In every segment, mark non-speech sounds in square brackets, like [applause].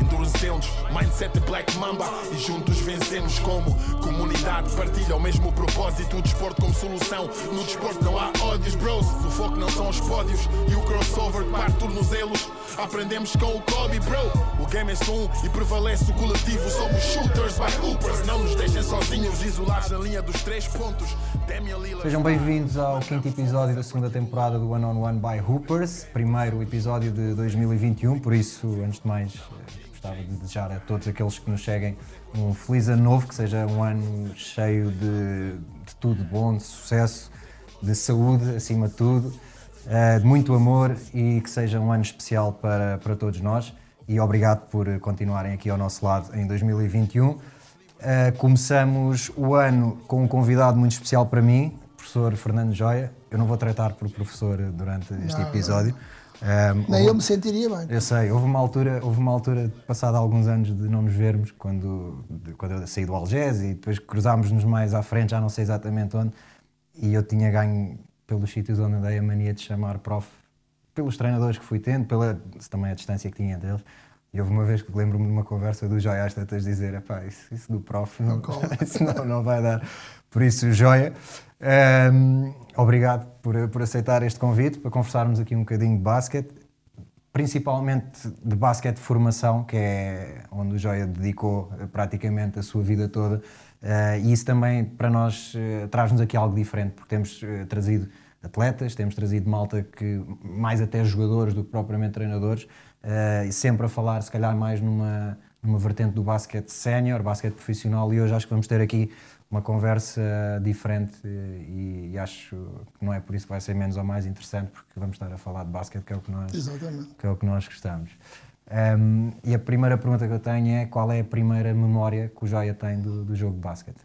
endurecemos, mindset Black Mamba e juntos vencemos como comunidade. Partilha o mesmo propósito, o desporto como solução. No desporto não há ódios, bros. O foco não são os pódios e o crossover que parte tornozelos. Aprendemos com o Kobe, bro. O game é só um e prevalece o coletivo. Somos shooters by hoopers. Não nos deixem sozinhos, isolados na linha dos três pontos. Sejam bem-vindos ao quinto episódio da segunda temporada do One on One by Hoopers, primeiro episódio de 2021, por isso, antes de mais, gostava de desejar a todos aqueles que nos seguem um feliz ano novo, que seja um ano cheio de, de tudo bom, de sucesso, de saúde, acima de tudo, eh, de muito amor e que seja um ano especial para, para todos nós. E obrigado por continuarem aqui ao nosso lado em 2021. Uh, começamos o ano com um convidado muito especial para mim, professor Fernando Joia. Eu não vou tratar por professor durante este Não, episódio. Um, Nem houve- eu me sentiria bem. eu sei, houve uma altura, houve uma altura, passado alguns anos de não nos vermos, quando, de- quando eu saí do Algés e depois cruzámos-nos mais à frente, já não sei exatamente onde, e eu tinha ganho pelos sítios onde andei a mania de chamar prof, pelos treinadores que fui tendo, pela também a distância que tinha entre eles. E houve uma vez que lembro-me de uma conversa do Joia às tantas dizer: epá, isso, isso do prof não, cola." [laughs] isso não, não vai dar. Por isso, Joia, hum, obrigado por, por aceitar este convite para conversarmos aqui um bocadinho de basquete principalmente de basquete de formação, que é onde o Joia dedicou eh, praticamente a sua vida toda. Eh, e isso também para nós eh, traz-nos aqui algo diferente, porque temos eh, trazido atletas, temos trazido malta que mais até jogadores do que propriamente treinadores, e sempre a falar se calhar mais numa, numa vertente do basquete sénior, basquete profissional, e hoje acho que vamos ter aqui uma conversa diferente e, e acho que não é por isso que vai ser menos ou mais interessante, porque vamos estar a falar de basquete, que é o que nós, Exatamente. que é o que nós gostamos. Um, e a primeira pergunta que eu tenho é qual é a primeira memória que o Joia tem do, do jogo de basquete?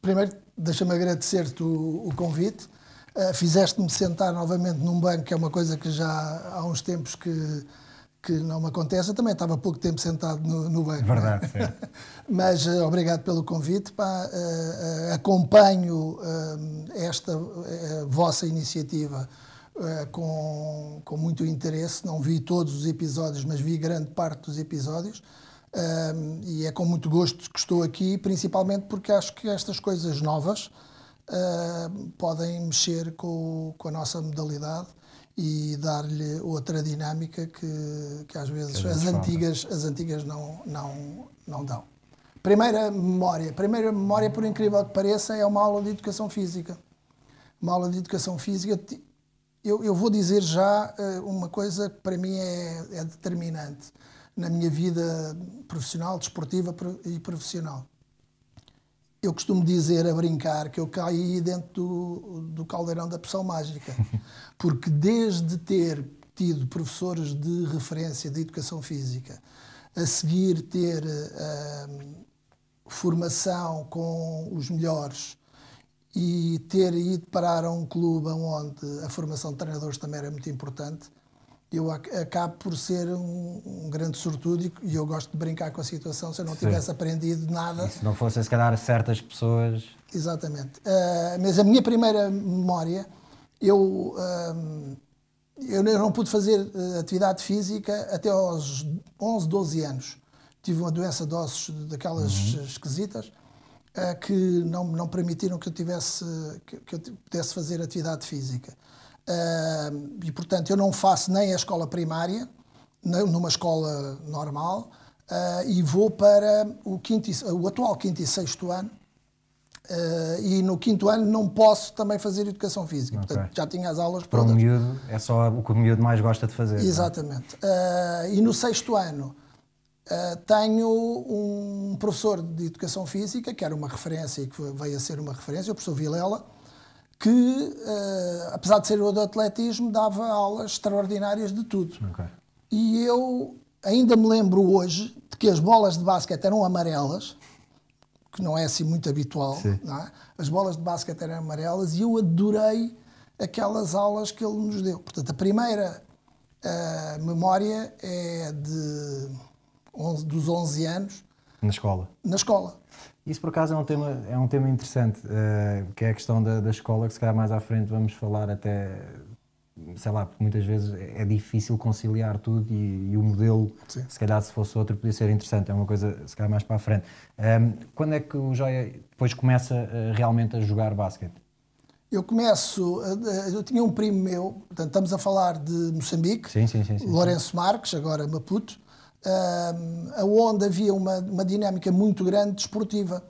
Primeiro, deixa-me agradecer-te o, o convite. Uh, Fizeste-me sentar novamente num banco, que é uma coisa que já há uns tempos que, que não me acontece. Eu também estava há pouco tempo sentado no, no banco. Verdade, certo. [laughs] Mas uh, obrigado pelo convite. pá. Uh, uh, acompanho esta vossa iniciativa com, com muito interesse. Não vi todos os episódios, mas vi grande parte dos episódios. E é com muito gosto que estou aqui, principalmente porque acho que estas coisas novas podem mexer com, com a nossa modalidade e dar-lhe outra dinâmica que, que às vezes Que as antigas, as antigas não, não, não dão. Primeira memória. Primeira memória, por incrível que pareça, é uma aula de educação física. Uma aula de educação física. Eu, eu vou dizer já eh, uma coisa que para mim é, é determinante na minha vida profissional, desportiva e profissional. Eu costumo dizer a brincar que eu caí dentro do, do caldeirão da pressão mágica, [laughs] porque desde ter tido professores de referência de educação física, a seguir ter eh, formação com os melhores e ter ido parar a um clube onde a formação de treinadores também era muito importante, eu ac- acabo por ser um, um grande sortudo e- eu gosto de brincar com a situação se eu não Sim. tivesse aprendido nada. E se não fossem, se calhar, certas pessoas. Exatamente. Ah, mas a minha primeira memória, eu, ah, eu não- pude fazer ah, atividade física até aos 11, 12 anos. Tive uma doença de ossos daquelas esquisitas ah, que não, não permitiram que eu tivesse que, que eu pudesse fazer atividade física. E portanto eu não faço nem a escola primária, numa escola normal, ah, e vou para o, quinto e- o atual quinto e sexto ano, Uh, e no quinto ano não posso também fazer educação física. Ok. Portanto, já tinha as aulas Para um todas. miúdo, é só o que o miúdo mais gosta de fazer. é? Exatamente. Uh, e no sexto ano uh, tenho um professor de educação física, que era uma referência e que veio a ser uma referência, o professor Vilela, que, uh, apesar de ser o do atletismo, dava aulas extraordinárias de tudo. Ok. E eu ainda me lembro hoje de que as bolas de basquete eram amarelas, que não é assim muito habitual. É? As bolas de basquete eram amarelas e eu adorei aquelas aulas que ele nos deu. Portanto, a primeira A memória é de 11, dos 11 anos Na escola. na escola. Isso por acaso é um tema, é um tema interessante, eh, que é a questão da, da escola, que se calhar mais à frente vamos falar até, sei lá, porque muitas vezes é difícil conciliar tudo e, e o modelo, Sim. se calhar se fosse outro, podia ser interessante, é uma coisa se calhar mais para a frente. Ehm, quando é que o Joia depois começa eh, realmente a jogar basquete? Eu começo, a- eu tinha um primo meu, portanto, estamos a falar de Moçambique, Sim, sim, sim. sim. Lourenço Marques, agora Maputo, ahm, aonde havia uma, uma dinâmica muito grande desportiva.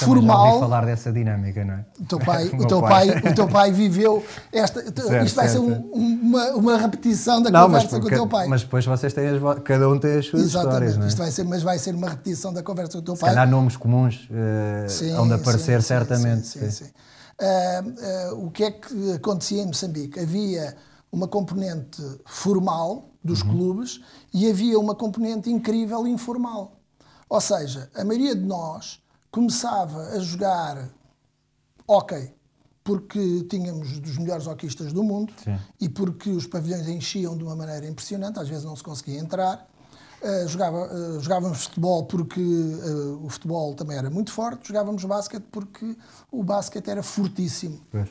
Também já ouvi Formal, falar dessa dinâmica, não é? o teu pai, [laughs] O o teu pai, o teu pai viveu esta. [laughs] Certo, isto vai ser certo, um- certo. uma, uma repetição da Não, mas, conversa com o porque- teu pai. mas depois vocês têm as, cada um tem as suas Exatamente, histórias, não é? isto vai ser, mas vai ser uma repetição da conversa com o teu Se pai. calhar nomes comuns Sim, onde aparecer sim, certamente. sim, sim, sim. Ah, ah, o que é que acontecia em Moçambique? Havia uma componente formal dos Uhum. clubes e havia uma componente incrível informal. Ou seja, a maioria de nós começava a jogar hóquei porque tínhamos dos melhores hoquistas do mundo Sim. e porque os pavilhões enchiam de uma maneira impressionante, às vezes não se conseguia entrar. Uh, jogava, uh, jogávamos futebol porque uh, o futebol também era muito forte, jogávamos basquete porque o basquete era fortíssimo. Pois.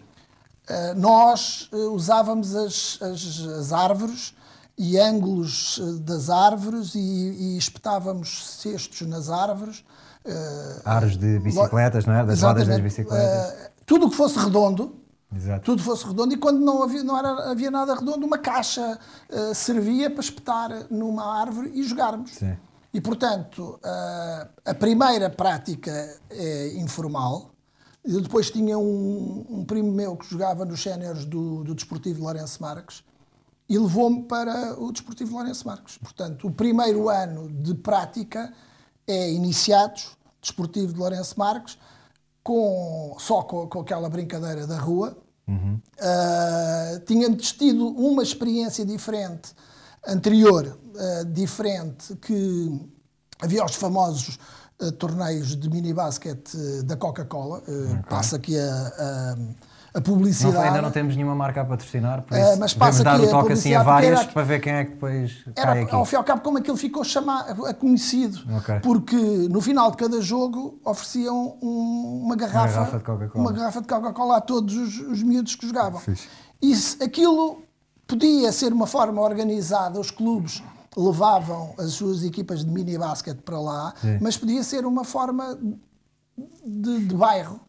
Uh, nós uh, usávamos as, as, as árvores e ângulos uh, das árvores e, e espetávamos cestos nas árvores. Uh, Aros de bicicletas, não é? Das rodas das bicicletas. Uh, tudo o que fosse redondo, Exato. tudo fosse redondo e quando não havia, não era, havia nada redondo, uma caixa eh, servia para espetar numa árvore e jogarmos. Sim. E, portanto, eh, a primeira prática é informal. Eu depois tinha um, um primo meu que jogava nos séniores do, do Desportivo Lourenço Marques e levou-me para o Desportivo Lourenço Marques. Portanto, o primeiro ano de prática é iniciados, Desportivo de Lourenço Marques, com, só com, com aquela brincadeira da rua. Uh, tínhamos tido uma experiência diferente, anterior, uh, diferente, que havia os famosos torneios de mini basquete uh, da Coca-Cola. Uh, Passa aqui a, a, a Não publicidade. foi- ainda não temos nenhuma marca a patrocinar, por Eh, isso mas devemos passa dar aqui o a toque assim a várias era- para ver quem é que depois Era, cai aqui. ao fim e ao cabo, como aquilo ficou chamado, a conhecido. Ok. Porque no final de cada jogo ofereciam um- uma garrafa, garrafa de Coca-Cola. uma garrafa de Coca-Cola a todos os, os miúdos que jogavam. Fixe. E se- aquilo podia ser uma forma organizada, os clubes levavam as suas equipas de mini basquete para lá, Sim. mas podia ser uma forma de, de bairro.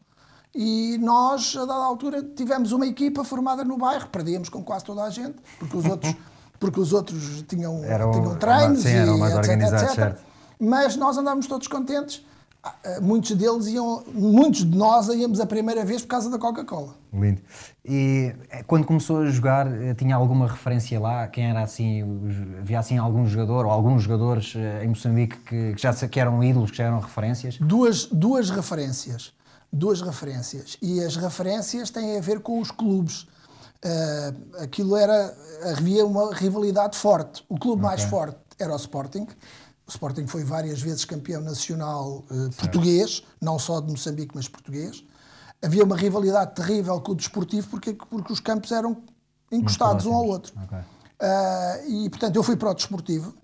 E nós, a dada altura, tivemos uma equipa formada no bairro, perdíamos com quase toda a gente, porque os outros, [laughs] porque os outros tinham, Eram- tinham treinos sim, eram e mais etc, etc. certo. Mas nós andávamos todos contentes. Muitos deles iam, muitos de nós íamos a primeira vez por causa da Coca-Cola. Lindo. E eh, quando começou a jogar, eh, tinha alguma referência lá? Quem era assim? Havia assim algum jogador ou alguns jogadores eh, em Moçambique que, que já que eram ídolos, que já eram referências? Duas, duas referências. Duas referências. E as referências têm a ver com os clubes. Ah, aquilo era. Havia uma rivalidade forte. O clube mais forte era o Sporting. O Sporting foi várias vezes campeão nacional eh, português, não só de Moçambique, mas português. Havia uma rivalidade terrível com o desportivo porque, porque os campos eram encostados um ao outro. Ok. Ah, e portanto eu fui para o desportivo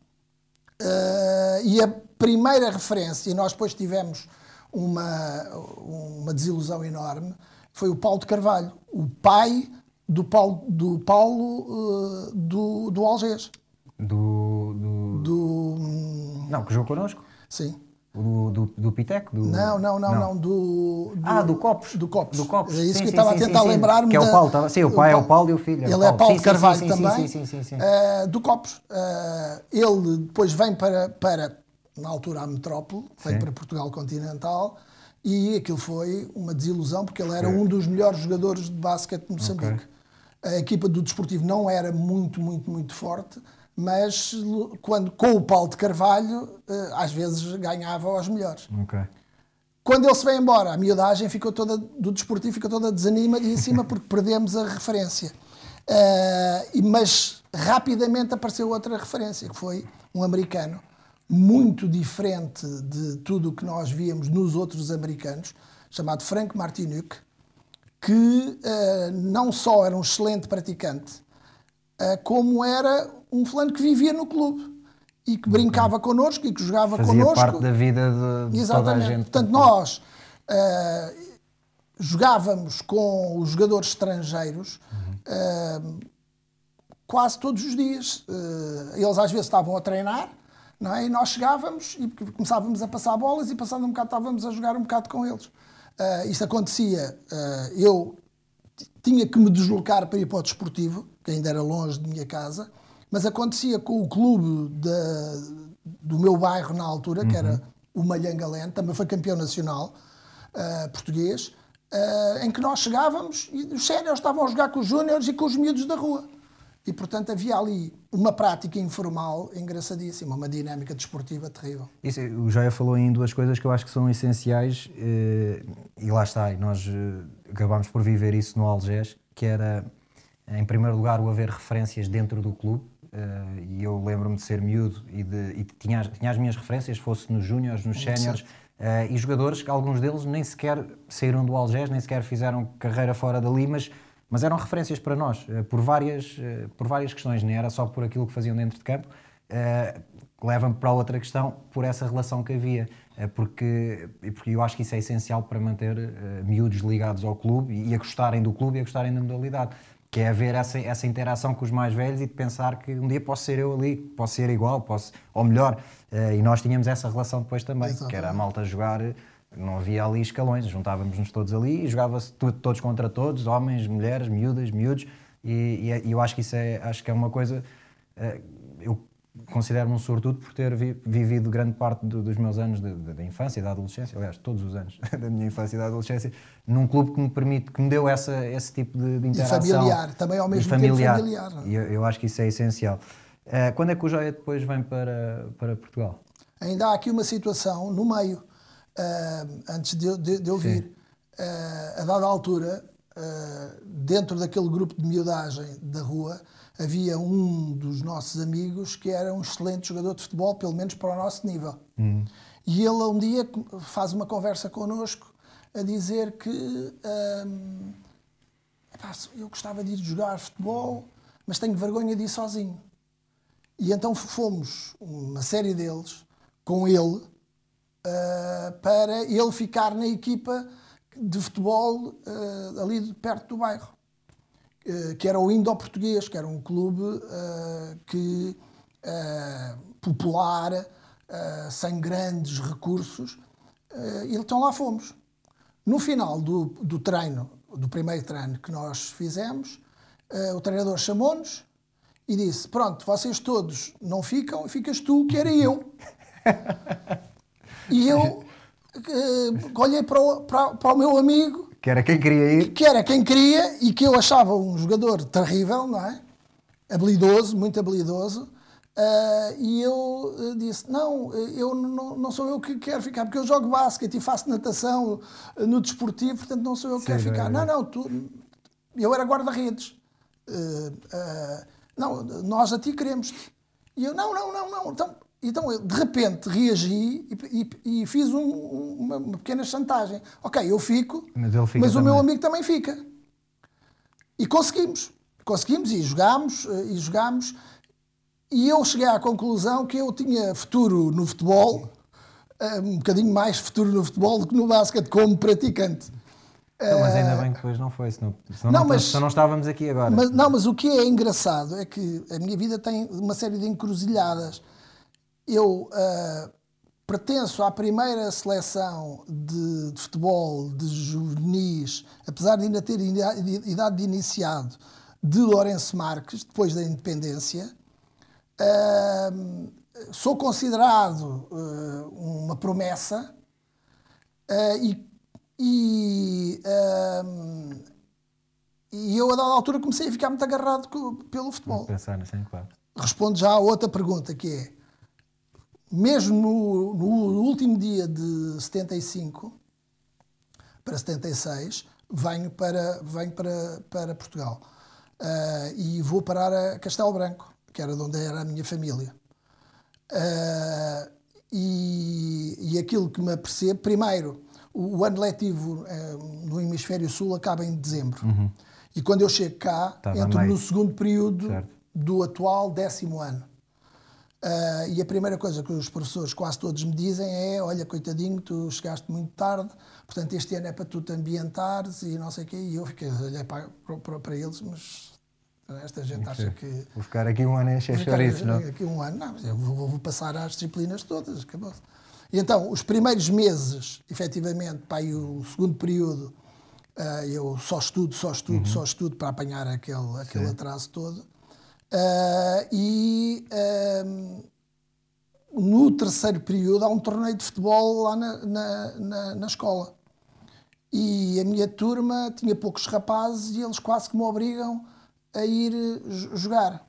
Ah, e a primeira referência, e nós depois tivemos uma, uma desilusão enorme, foi o Paulo de Carvalho, o pai do Paulo, do, Paulo ah, do, do Algés. Do, do- Do, Não, que jogou connosco? sim. Do, do, do Piteco? Do... Não, não, não, não, do, do- Ah, do Copos. Do Copos. Do Copos. É isso Sim, que eu estava a tentar lembrar-me. Que é o da- Paulo, estava- sim, o pai é o Paulo e o filho é o Ele é Paulo. Paulo Sim, Carvalho sim, também. sim, sim, sim, sim. eh, do Copos. Eh, ele depois vem para, para, na altura, a metrópole, vem para Portugal continental e aquilo foi uma desilusão porque ele era um dos melhores jogadores de basquete de Moçambique. A equipa do Desportivo não era muito, muito, muito forte, mas quando, com o Paulo de Carvalho, eh, às vezes ganhava aos melhores. Ok. Quando ele se vai embora, a miudagem ficou toda, do desportivo ficou toda desanimadíssima porque perdemos a referência. E- mas rapidamente apareceu outra referência, que foi um americano, muito diferente de tudo o que nós víamos nos outros americanos, chamado Frank Martinuk, que ah, não só era um excelente praticante, uh, como era um fulano que vivia no clube e que brincava connosco e que jogava Fazia connosco. parte da vida de, de toda a gente. Portanto, nós uh, jogávamos com os jogadores estrangeiros uh, quase todos os dias. Uh, eles às vezes estavam a treinar não é? e nós chegávamos e começávamos a passar bolas e passando um bocado estávamos a jogar um bocado com eles. Uh, isto acontecia, eu tinha que me deslocar para ir para o desportivo, que ainda era longe de minha casa, mas acontecia com o clube do meu bairro na altura, que era uhum. o Malhangalente, também foi campeão nacional uh, português, uh, em que nós chegávamos e os séniores estavam a jogar com os júniores e com os miúdos da rua. E, portanto, havia ali uma prática informal engraçadíssima, uma dinâmica desportiva terrível. Isso, o Joia falou em duas coisas que eu acho que são essenciais eh, e lá está, e nós acabámos por viver isso no Algés, que era, em primeiro lugar, o haver referências dentro do clube, Uh, e eu lembro-me de ser miúdo e, de, e tinha, tinha, as minhas referências, fosse nos júniores, nos séniores, e jogadores que alguns deles nem sequer saíram do Algés, nem sequer fizeram carreira fora dali, mas, mas eram referências para nós, uh, por, várias, por várias questões, nem era só por aquilo que faziam dentro de campo. Leva-me para outra questão, por essa relação que havia, porque, porque eu acho que isso é essencial para manter miúdos ligados ao clube e, a gostarem do clube e a gostarem da modalidade que é haver essa, essa interação com os mais velhos e de pensar que um dia posso ser eu ali, posso ser igual, posso, ou melhor. E nós tínhamos essa relação depois também, Exatamente. que era a malta jogar, não havia ali escalões, juntávamos-nos todos ali e jogava-se todos contra todos, homens, mulheres, miúdas, miúdos, e, e, e, eu acho que isso é, acho que é uma coisa. Uh, eu considero-me um sortudo por ter vi, vivido grande parte do, dos meus anos da infância e da adolescência, aliás, todos os anos [laughs] da minha infância e da adolescência, num clube que me permite, que me deu essa, esse tipo de, de interação. E familiar, também ao mesmo familiar. tempo familiar. E eu, eu, acho que isso é essencial. Uh, quando é que o Joia depois vem para, para Portugal? Ainda há aqui uma situação no meio, uh, antes de, de, de eu vir. Uh, a dada altura, dentro daquele grupo de miudagem da rua, havia um dos nossos amigos que era um excelente jogador de futebol, pelo menos para o nosso nível. Hum. E ele um dia faz uma conversa connosco a dizer que hum, eu gostava de ir jogar futebol, mas tenho vergonha de ir sozinho. E então fomos, uma série deles, com ele, uh, para ele ficar na equipa de futebol uh, ali perto do bairro. Eh, que era o Indo-Português, que era um clube uh, que, uh, popular, uh, sem grandes recursos, e então lá fomos. No final do, do treino, do primeiro treino que nós fizemos, o treinador chamou-nos e disse: Pronto, vocês todos não ficam, ficas tu, que era eu. [laughs] e eu olhei para o, para, para o meu amigo que era quem queria ir. Que era quem queria e que eu achava um jogador terrível, não é? Habilidoso, muito habilidoso. Uh, e eu uh, disse: Não, eu não, não, sou eu que quero ficar, porque eu jogo basquete e faço natação uh, no desportivo, portanto não sou eu que Sim, quero ficar. É, não, não, tu, eu era guarda-redes. não, nós a ti queremos. E eu: Não, não, não, não. Então, então, eu, de repente, reagi e, e, e fiz um, uma, uma, pequena chantagem. Ok, eu fico, mas, mas o meu amigo também fica. E conseguimos. Conseguimos e jogámos, eh, e jogámos. E eu cheguei à conclusão que eu tinha futuro no futebol, eh, um bocadinho mais futuro no futebol do que no basquete, como praticante. Não, mas ainda bem que depois não foi, senão, senão, não, mas, senão não estávamos aqui agora. Mas, não, mas o que é engraçado é que a minha vida tem uma série de encruzilhadas eu uh, pertenço à primeira seleção de, de, futebol de juvenis, apesar de ainda ter idade de iniciado, de Lourenço Marques, depois da independência. Uh, sou considerado uh, uma promessa e, e, e, eu, a dada altura, comecei a ficar muito agarrado pelo futebol. Pensar, sim, claro. Respondo já a outra pergunta, que é mesmo no, no, último dia de 75 para 76, venho para, venho para, para Portugal. Uh, e vou parar a Castelo Branco, que era de onde era a minha família. Uh, e, e aquilo que me apercebo, primeiro, o, o ano letivo uh, no Hemisfério Sul acaba em dezembro. Uhum. E quando eu chego cá, Estava entro meio. no segundo período certo do atual décimo ano. Uh, e a primeira coisa que os professores quase todos me dizem é: Olha, coitadinho, tu chegaste muito tarde, portanto este ano é para tu te ambientares e não sei o quê. E eu fiquei, olhei para, para, para eles, mas esta gente acha que. Vou ficar aqui um ano a encher chouriços, não? Aqui um ano, não, eu vou, vou passar às disciplinas todas, acabou -se. E então, os primeiros meses, efetivamente, para aí o segundo período, uh, eu só estudo, só estudo, uhum. só estudo para apanhar aquele, aquele atraso todo. Uh, e uh, no terceiro período há um torneio de futebol lá na, na, na, na, escola. E a minha turma tinha poucos rapazes e eles quase que me obrigam a ir jogar.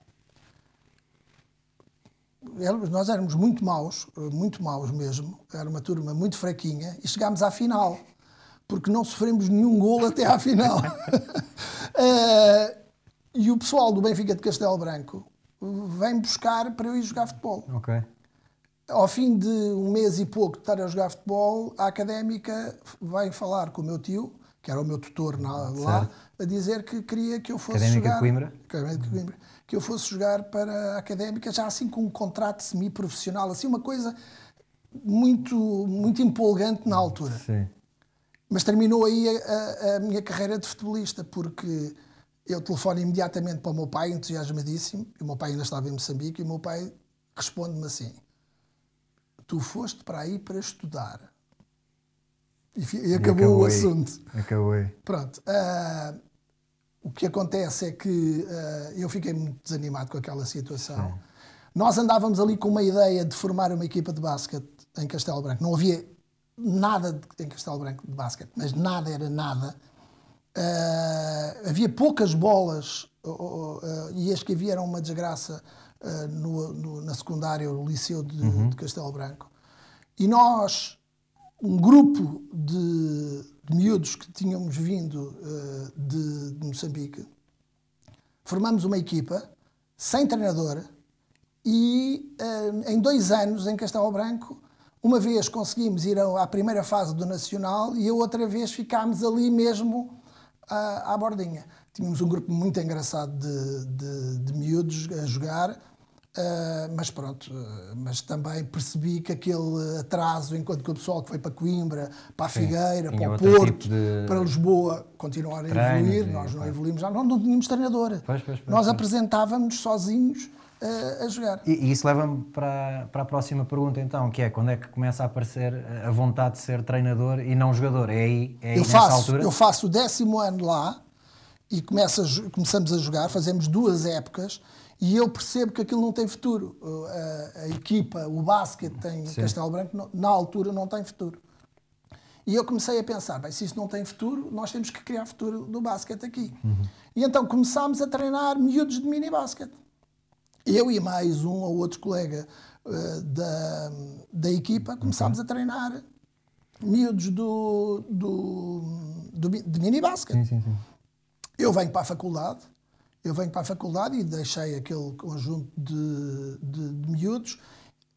Nós éramos muito maus, muito maus mesmo. Era uma turma muito fraquinha e chegámos à final, porque não sofremos nenhum gol até à final. uh, [laughs] E o pessoal do Benfica de Castelo Branco vem buscar para eu ir jogar futebol. Ok. Ao fim de um mês e pouco de estar a jogar futebol, a académica vai falar com o meu tio, que era o meu tutor na, lá, a dizer que queria que eu fosse académica jogar. Coimbra? Académica de Coimbra. Que eu fosse jogar para a académica, já assim com um contrato semi-profissional, assim, uma coisa muito, muito empolgante na altura. Sim. Mas terminou aí a, a, a minha carreira de futebolista, porque eu telefono imediatamente para o meu pai, entusiasmadíssimo, e o meu pai ainda estava em Moçambique, e o meu pai responde-me assim: Tu foste para aí para estudar. E, e acabou o assunto. Acabou. Pronto. Uh, o que acontece é que uh, eu fiquei muito desanimado com aquela situação. Sim. Nós andávamos ali com uma ideia de formar uma equipa de basquete em Castelo Branco. Não havia nada em Castelo Branco de basquete, mas nada era nada. Uh, havia poucas bolas uh, uh, e as que havia eram uma desgraça no, no, na secundária, o Liceu de, uhum. de, Castelo Branco. E nós, um grupo de, de miúdos que tínhamos vindo de, de Moçambique, formamos uma equipa sem treinador e em dois anos em Castelo Branco uma vez conseguimos ir à primeira fase do Nacional e a outra vez ficámos ali mesmo à, à bordinha. Tínhamos um grupo muito engraçado de, de, de miúdos a jogar, uh, mas pronto, uh, mas também percebi que aquele atraso, enquanto que o pessoal que foi para Coimbra, para a Figueira, Sim, para o Porto, tipo de... para Lisboa, continuaram a evoluir, nós não evoluímos, já não, não tínhamos treinador. Pois, pois, pois, nós apresentávamos sozinhos a, a jogar. E, e isso leva-me para, para a próxima pergunta, então, que é quando é que começa a aparecer a vontade de ser treinador e não jogador? É aí, é aí eu faço, altura? Eu faço o décimo ano lá e a, começamos a jogar, fazemos duas épocas e eu percebo que aquilo não tem futuro. A, a equipa, o basquete em Sim. Castelo Branco, na altura, não tem futuro. E eu comecei a pensar, bem, se isso não tem futuro, nós temos que criar futuro do basquete aqui. Uhum. E então começámos a treinar miúdos de mini basquete eu e mais um ou outro colega uh, da, da equipa começámos a treinar miúdos do, do, do, de mini basket. Eu venho para a faculdade, eu venho para a faculdade e deixei aquele conjunto de, de, de miúdos,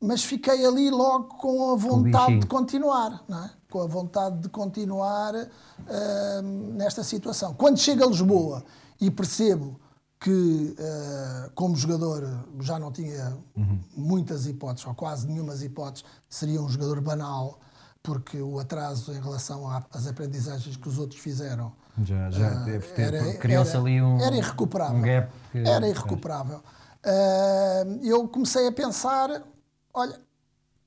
mas fiquei ali logo com a vontade de continuar, não é? com a vontade de continuar uh, nesta situação. Quando chego a Lisboa e percebo que, uh, como jogador, já não tinha uhum. muitas hipóteses, ou quase nenhumas hipóteses, seria um jogador banal, porque o atraso em relação às aprendizagens que os outros fizeram já, já uh, criou-se ali um, era irrecuperável. Um gap que, era irrecuperável. Uh, eu comecei a pensar: olha,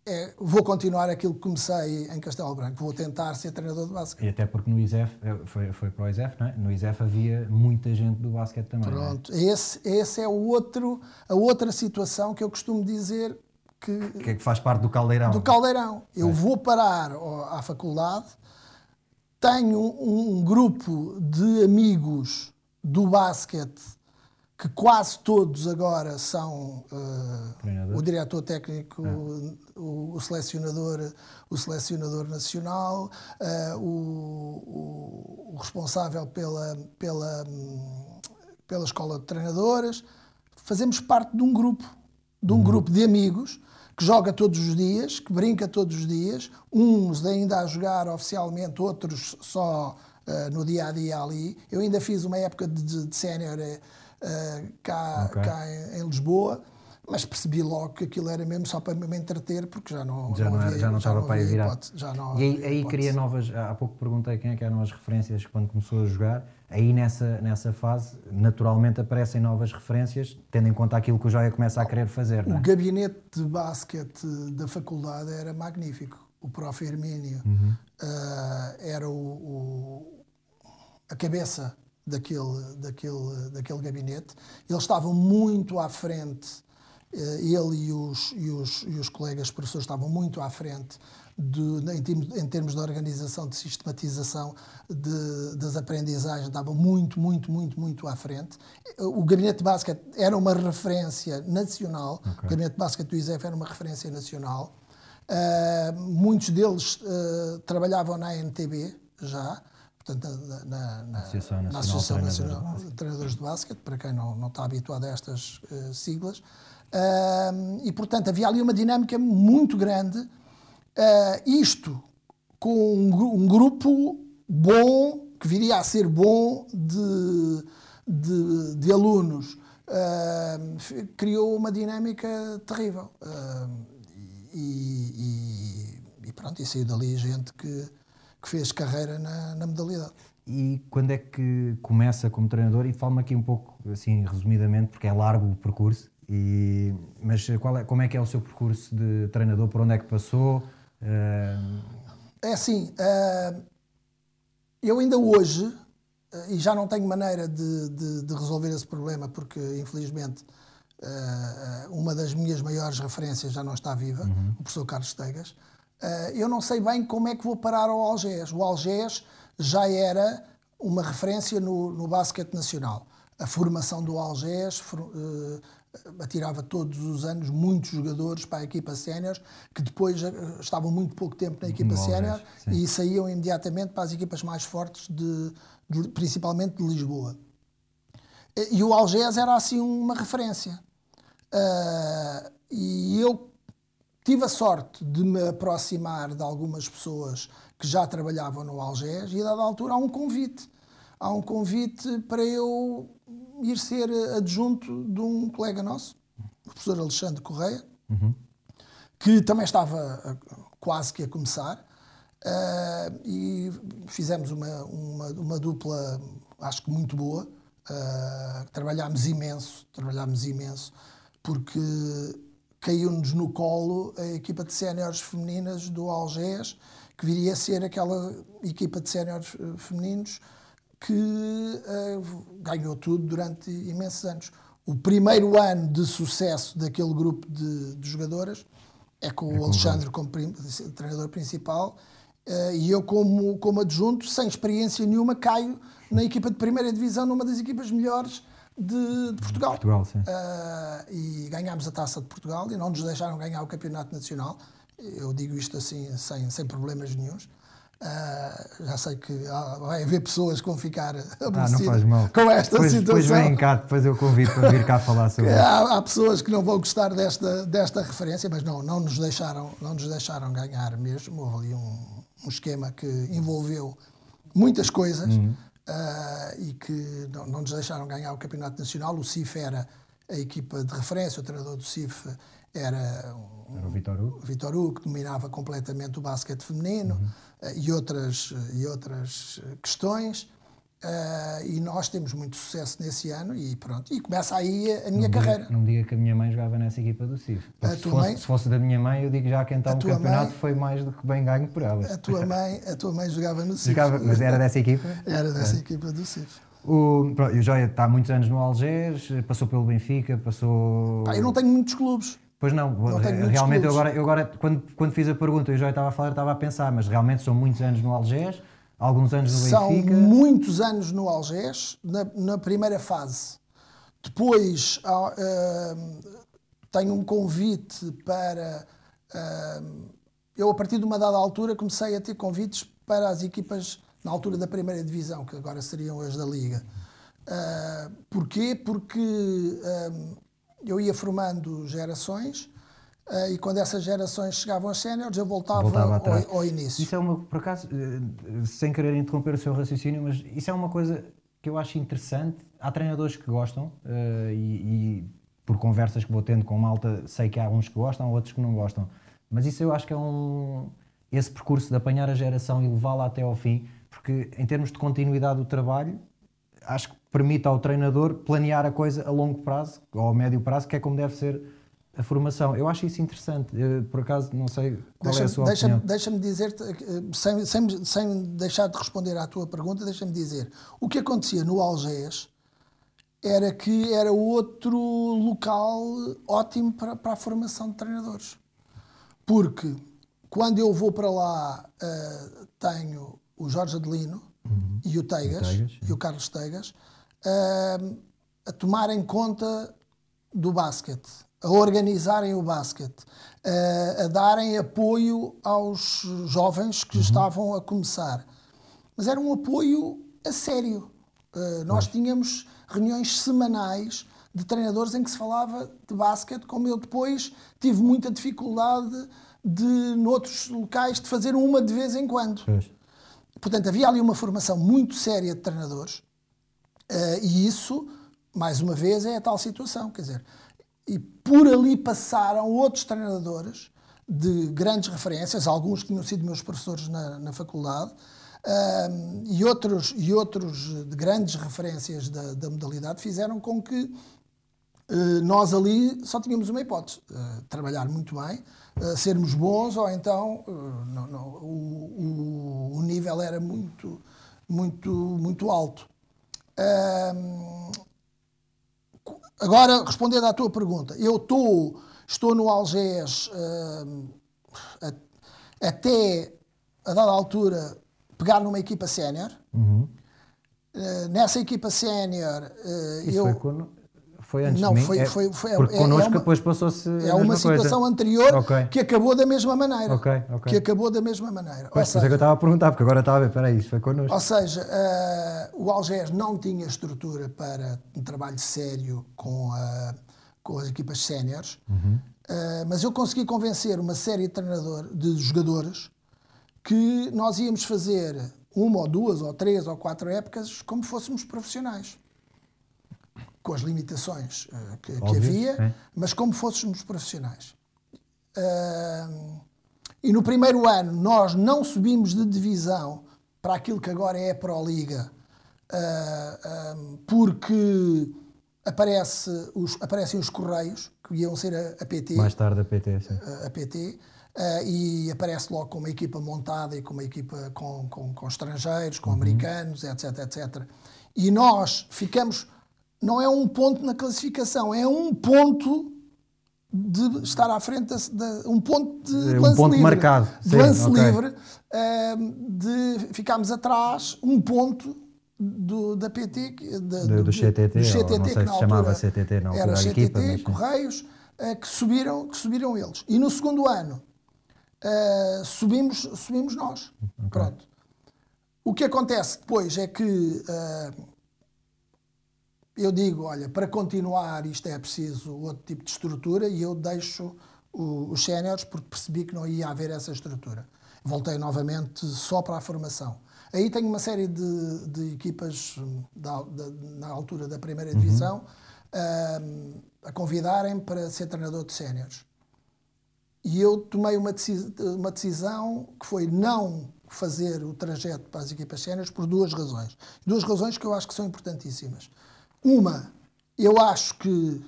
é, vou continuar aquilo que comecei em Castelo Branco, vou tentar ser treinador de basquete. E até porque no ISEF, eh, foi, foi para o ISEF, não é? No ISEF havia muita gente do basquete também. É? Pronto, é? esse, esse é o outro, a outra situação que eu costumo dizer que... Que é que faz parte do caldeirão. Do caldeirão. Eu é. vou parar à faculdade, tenho um, um grupo de amigos do basquete que quase todos agora são uh, o diretor técnico, ah. o, o, selecionador, o selecionador nacional, uh, o, o, responsável pela, pela, pela escola de treinadores. Fazemos parte de um grupo, de um uhum. grupo de amigos que joga todos os dias, que brinca todos os dias, uns ainda a jogar oficialmente, outros só uh, no dia a dia ali. Eu ainda fiz uma época de, de, de sénior uh, cá, Ok. cá em, em Lisboa, mas percebi logo que aquilo era mesmo só para me entreter, porque já não, Já não, havia, já não estava para havia virar. hipótese, já não e aí, aí cria novas. Há pouco perguntei quem é que eram as referências quando começou a jogar. Aí nessa, nessa fase, naturalmente aparecem novas referências, tendo em conta aquilo que o Joia começa a querer fazer. Não O é? gabinete de basquete da faculdade era magnífico. O prof. Hermínio Uhum. ah, era o, o- a cabeça daquele, daquele, daquele gabinete. Eles estavam muito à frente, eh, ele e os, e, os, e os colegas professores estavam muito à frente de- em, termos, em termos de organização, de sistematização de- das aprendizagens, estavam muito, muito, muito, muito à frente. O gabinete de basquete era uma referência nacional, o gabinete de basquete do ISEF era uma referência nacional. Ah, muitos deles ah, trabalhavam na ANTB já, portanto, na, na- na- Associação na Nacional Associação de Treinadores de Nacional de Treinadores de Basquete, para quem não, não está habituado a estas eh, siglas. Ah, e, portanto, havia ali uma dinâmica muito grande. Ah, isto com um, um grupo bom, que viria a ser bom de, de, de alunos, criou uma dinâmica terrível. E, e- e pronto, e saiu dali gente que, que fez carreira na, na modalidade. E quando é que começa como treinador? E fala-me aqui um pouco, assim, resumidamente, porque é largo o percurso. E, mas qual é, como é que é o seu percurso de treinador? Por onde é que passou? Eh, É assim, ah, eu ainda hoje, ah, e já não tenho maneira de, de- de resolver esse problema, porque infelizmente ah, uma das minhas maiores referências já não está viva, o professor Carlos Tegas. Ah, eu não sei bem como é que vou parar ao Algés. O Algés já era uma referência no, no basquete nacional. A formação do Algés eh, atirava todos os anos muitos jogadores para a equipa sénior que depois eh, estavam muito pouco tempo na equipa sénior e saíam imediatamente para as equipas mais fortes, de, de- principalmente de Lisboa. E o Algés era assim uma referência. Ah, e eu tive a sorte de me aproximar de algumas pessoas que já trabalhavam no Algés e, a dada altura, há um convite. Há um convite para eu ir ser adjunto de um colega nosso, o professor Alexandre Correia, que também estava quase que a começar. ah, e fizemos uma, uma, uma dupla, acho que muito boa. Ah, trabalhámos imenso, trabalhámos imenso, porque caiu-nos no colo a equipa de séniores femininas do Algés, que viria a ser aquela equipa de séniores eh, femininos que eh, ganhou tudo durante imensos anos. O primeiro ano de sucesso daquele grupo de, de jogadoras é com o Alexandre como treinador principal eh, e eu como, como adjunto, sem experiência nenhuma, caio na equipa de primeira divisão, numa das equipas melhores de, de Portugal. Portugal. Ah, e ganhámos a taça de Portugal e não nos deixaram ganhar o campeonato nacional. Eu digo isto assim, sem, sem problemas nenhums. Ah, já sei que há- vai haver pessoas que vão ficar [laughs] ah, aborrecidas mal. com esta depois, Depois situação. vem cá, depois eu convido para vir cá falar sobre [laughs] isso. Há, há pessoas que não vão gostar desta, desta referência, mas não, não nos deixaram, não nos deixaram ganhar mesmo. Houve ali um, um esquema que envolveu muitas coisas ah, e que não, não nos deixaram ganhar o Campeonato Nacional. O CIF era a equipa de referência, o treinador do CIF era um, Era o Vitor Hugo. Vitor Hugo, que dominava completamente o basquete feminino eh, e, outras, e outras questões. Eh, e nós temos muito sucesso nesse ano e pronto. E começa aí a, a minha carreira. Não me diga que a minha mãe jogava nessa equipa do CIF. A se, fosse, mãe? se fosse da minha mãe, eu digo já que então o campeonato mãe? foi mais do que bem ganho por elas. A tua mãe, a tua mãe jogava no CIF. Jogava, mas era dessa equipa? Era dessa equipa do CIF. O, pronto, o Joia está há muitos anos no Algés, passou pelo Benfica, passou. Pá, eu não tenho muitos clubes. Pois não, Não realmente eu agora, eu agora quando, quando fiz a pergunta e o Joia estava a falar, estava a pensar, mas realmente são muitos anos no Algés, alguns anos no São Benfica. muitos anos no Algés, na, na primeira fase. Depois hum, tenho um convite para. hum, eu, a partir de uma dada altura, comecei a ter convites para as equipas na altura da primeira divisão, que agora seriam as da Liga. Ah, porquê? Porque eu ia formando gerações ah, e quando essas gerações chegavam aos séniores, eu voltava, Voltava ao, ao início. Isso é uma, por acaso, eh, sem querer interromper o seu raciocínio, mas isso é uma coisa que eu acho interessante. Há treinadores que gostam uh, e, e, por conversas que vou tendo com malta, sei que há uns que gostam, outros que não gostam. Mas isso eu acho que é um. Esse percurso de apanhar a geração e levá-la até ao fim, porque em termos de continuidade do trabalho, acho que permite ao treinador planear a coisa a longo prazo ou a médio prazo, que é como deve ser a formação. Eu acho isso interessante. Eu, por acaso, não sei qual deixa, é a sua deixa, opinião. Deixa-me dizer, sem, sem, sem deixar de responder à tua pergunta, deixa-me dizer, o que acontecia no Algés era que era outro local ótimo para, para a formação de treinadores. Porque quando eu vou para lá, uh, tenho o Jorge Adelino uhum. e o Teigas, o Teigas e o Carlos Teigas, uh, a tomarem conta do basquete a organizarem o basquete, a, a darem apoio aos jovens que uhum. estavam a começar. Mas era um apoio a sério. Uh, nós tínhamos reuniões semanais de treinadores em que se falava de basquete, como eu depois tive muita dificuldade de, noutros locais, de fazer uma de vez em quando. Pois. Portanto, havia ali uma formação muito séria de treinadores uh, e isso, mais uma vez, é a tal situação. Quer dizer, e por ali passaram outros treinadores de grandes referências, alguns que tinham sido meus professores na, na faculdade, um, e, outros, e outros de grandes referências da, da modalidade, fizeram com que uh, nós ali só tínhamos uma hipótese: uh, trabalhar muito bem, uh, sermos bons, ou então não, não, o, o, o, nível era muito, muito, muito alto. Um, Agora, respondendo à tua pergunta, eu tô, estou no Algés uh, até a dada altura pegar numa equipa sénior. Uhum. Uh, nessa equipa sénior, uh, eu. Foi quando, foi antes não, de mim? foi, foi, foi, é, porque é, connosco é uma, depois passou-se. É uma situação coisa. anterior okay. que acabou da mesma maneira. Okay, okay. Que acabou da mesma maneira. Pois, seja, é que eu estava a perguntar, porque agora estava a ver, espera aí, isso foi connosco. Ou seja, uh, o Algés não tinha estrutura para um trabalho sério com, a, com as equipas séniores, uhum. uh, mas eu consegui convencer uma série de, treinador, de jogadores que nós íamos fazer uma ou duas ou três ou quatro épocas como fôssemos profissionais com as limitações uh, que, que, havia, é. mas como fôssemos profissionais. Uh, e no primeiro ano nós não subimos de divisão para aquilo que agora é a Pro Liga, uh, porque aparece os, aparecem os Correios, que iam ser a, a PT. Mais tarde a PT, sim. A, a PT. Uh, e aparece logo com uma equipa montada e com uma equipa com, com, com estrangeiros, com uhum. americanos, etc, etc. E nós ficamos não é um ponto na classificação, é um ponto de estar à frente, um ponto de é lance um ponto livre, marcado. de Sim, lance okay. livre, uh, de ficarmos atrás um ponto do, da PT, de, do, do, CTT, do CTT não sei que se chamava CTT, não era CTT, equipa, mas... Correios, uh, que, subiram, que subiram eles. E no segundo ano uh, subimos, subimos nós. Okay. Pronto. O que acontece depois é que uh, eu digo, olha, para continuar isto é preciso outro tipo de estrutura e eu deixo o, os séniores porque percebi que não ia haver essa estrutura. Voltei novamente só para a formação. Aí tenho uma série de, de equipas da, da, na altura da primeira uhum. divisão uhum. a convidarem para ser treinador de séniores. E eu tomei uma uma decisão que foi não fazer o trajeto para as equipas séniores por duas razões. Duas razões que eu acho que são importantíssimas. Uma, eu acho que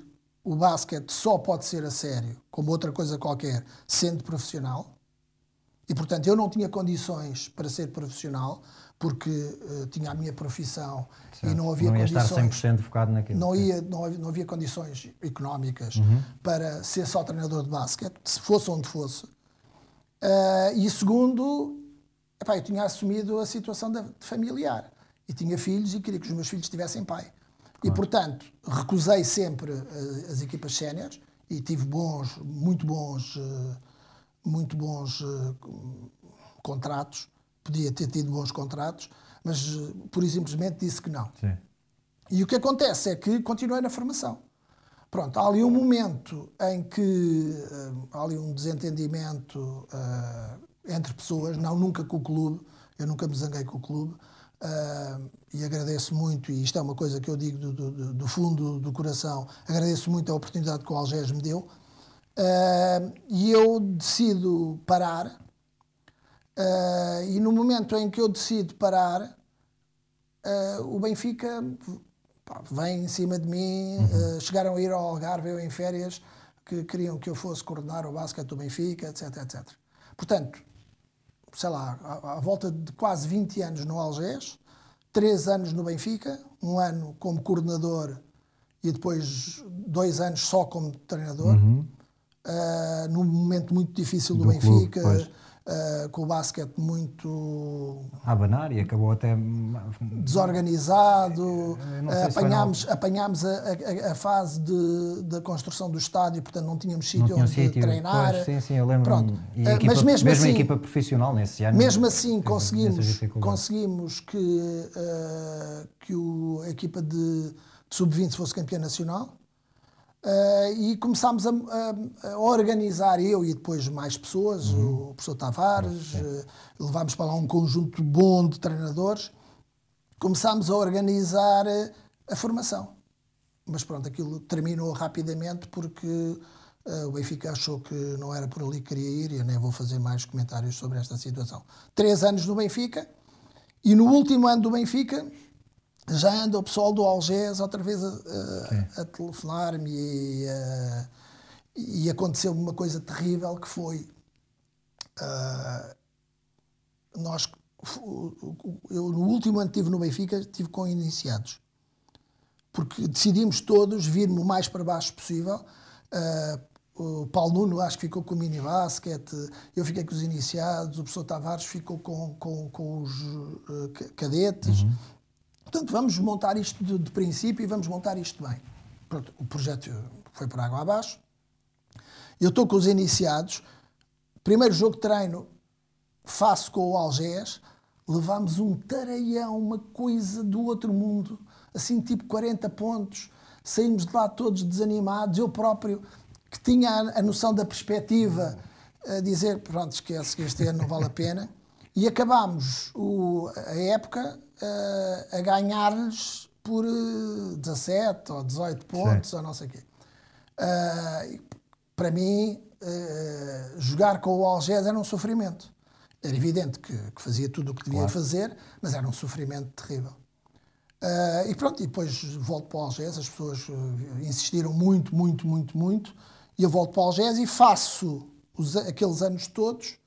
o basquete só pode ser a sério, como outra coisa qualquer, sendo profissional. E, portanto, eu não tinha condições para ser profissional, porque uh, tinha a minha profissão certo. e não havia não ia condições. estar 100% focado naquilo. Não, ia, não, havia, não havia condições económicas uhum. para ser só treinador de basquete, se fosse onde fosse. Uh, e segundo, epá, eu tinha assumido a situação de, de familiar. E tinha filhos e queria que os meus filhos tivessem pai. E, portanto, recusei sempre uh, as equipas séniores e tive bons, muito bons, uh, muito bons uh, contratos. Podia ter tido bons contratos, mas por e simplesmente disse que não. Sim. E o que acontece é que continuei na formação. Pronto, há ali um momento em que há ali um desentendimento entre pessoas, não nunca com o clube, eu nunca me zanguei com o clube, Uh, e agradeço muito, e isto é uma coisa que eu digo do, do, do fundo do coração, agradeço muito a oportunidade que o Algés me deu. Uh, e eu decido parar, uh, e no momento em que eu decido parar, o Benfica pá, vem em cima de mim, uhum. chegaram a ir ao Algarve, eu em férias, que queriam que eu fosse coordenar o basquete do Benfica, etc, etc. Portanto, sei lá, à, à volta de quase 20 anos no Algés, três anos no Benfica, um ano como coordenador e depois dois anos só como treinador, uhum. uh, num momento muito difícil do, do Benfica. Clube, uh, com o basquete muito. A abanar e acabou até. desorganizado. Uh, apanhámos apanhámos a, a, a, fase de, da construção do estádio, portanto não tínhamos sítio onde sítio. treinar. Pois, sim, sim, eu lembro. Pronto. E a equipa, mas mesmo, mesmo assim, a equipa profissional nesse ano. Mesmo assim conseguimos, conseguimos que, uh, que o, a equipa de, de sub-20 fosse campeã nacional. Uh, e começámos a, a, a, organizar, eu e depois mais pessoas, uhum. o professor Tavares, uh, levámos para lá um conjunto bom de treinadores, começámos a organizar uh, a formação. Mas pronto, aquilo terminou rapidamente porque o Benfica achou que não era por ali que queria ir e eu nem vou fazer mais comentários sobre esta situação. Três anos no Benfica e no último ano do Benfica já anda o pessoal do Algés outra vez a, a, a telefonar-me e, e aconteceu uma coisa terrível que foi uh, nós eu no último ano que estive no Benfica estive com iniciados. Porque decidimos todos vir-me o mais para baixo possível. Uh, o Paulo Nuno acho que ficou com o mini basket, eu fiquei com os iniciados, o professor Tavares ficou com, com, com os uh, cadetes, uhum. Portanto, vamos montar isto de, de, princípio e vamos montar isto bem. Pronto, o projeto foi por água abaixo. Eu estou com os iniciados. Primeiro jogo de treino faço com o Algés. Levámos um tareião, uma coisa do outro mundo, assim tipo 40 pontos. Saímos de lá todos desanimados. Eu próprio, que tinha a, a noção da perspectiva, a dizer: pronto, esquece que este ano não vale a pena. E acabámos o, a época a ganhar-lhes por uh, eh, 17 ou 18 pontos Sim. ou não sei o quê. Uh, para mim, jogar com o Algés era um sofrimento. Era evidente que, que fazia tudo o que devia claro. fazer, mas era um sofrimento terrível. Uh, e pronto, e depois volto para o Algés, as pessoas insistiram muito, muito, muito, muito, e eu volto para o Algés e faço os, aqueles anos todos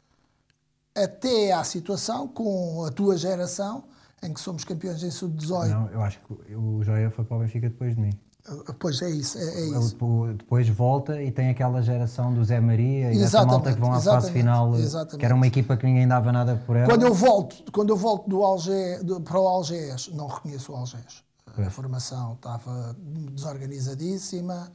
até à situação com a tua geração em que somos campeões em sub-18. Não, eu acho que o Joia foi para o Benfica depois de mim. Pois é isso, é, é isso. Depois volta e tem aquela geração do Zé Maria e essa malta que vão à fase final, exatamente. que era uma equipa que ninguém dava nada por ela. Quando eu volto, quando eu volto do Algé, do, para o Algés, não reconheço o Algés. A formação estava desorganizadíssima.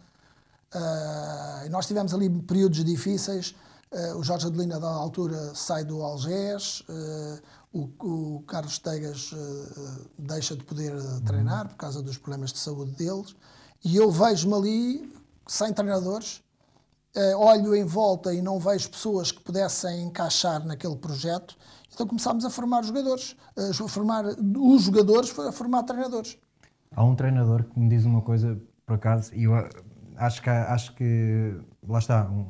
Uh, nós tivemos ali períodos difíceis. Uh, o Jorge Adelina, da altura, sai do Algés. Uh, o, o Carlos Tegas uh, deixa de poder eh, treinar por causa dos problemas de saúde deles. E eu vejo-me ali sem treinadores, uh, olho em volta e não vejo pessoas que pudessem encaixar naquele projeto, então começámos a formar jogadores, a formar os jogadores a formar treinadores. Há um treinador que me diz uma coisa, por acaso, e eu acho que, acho que lá está, um,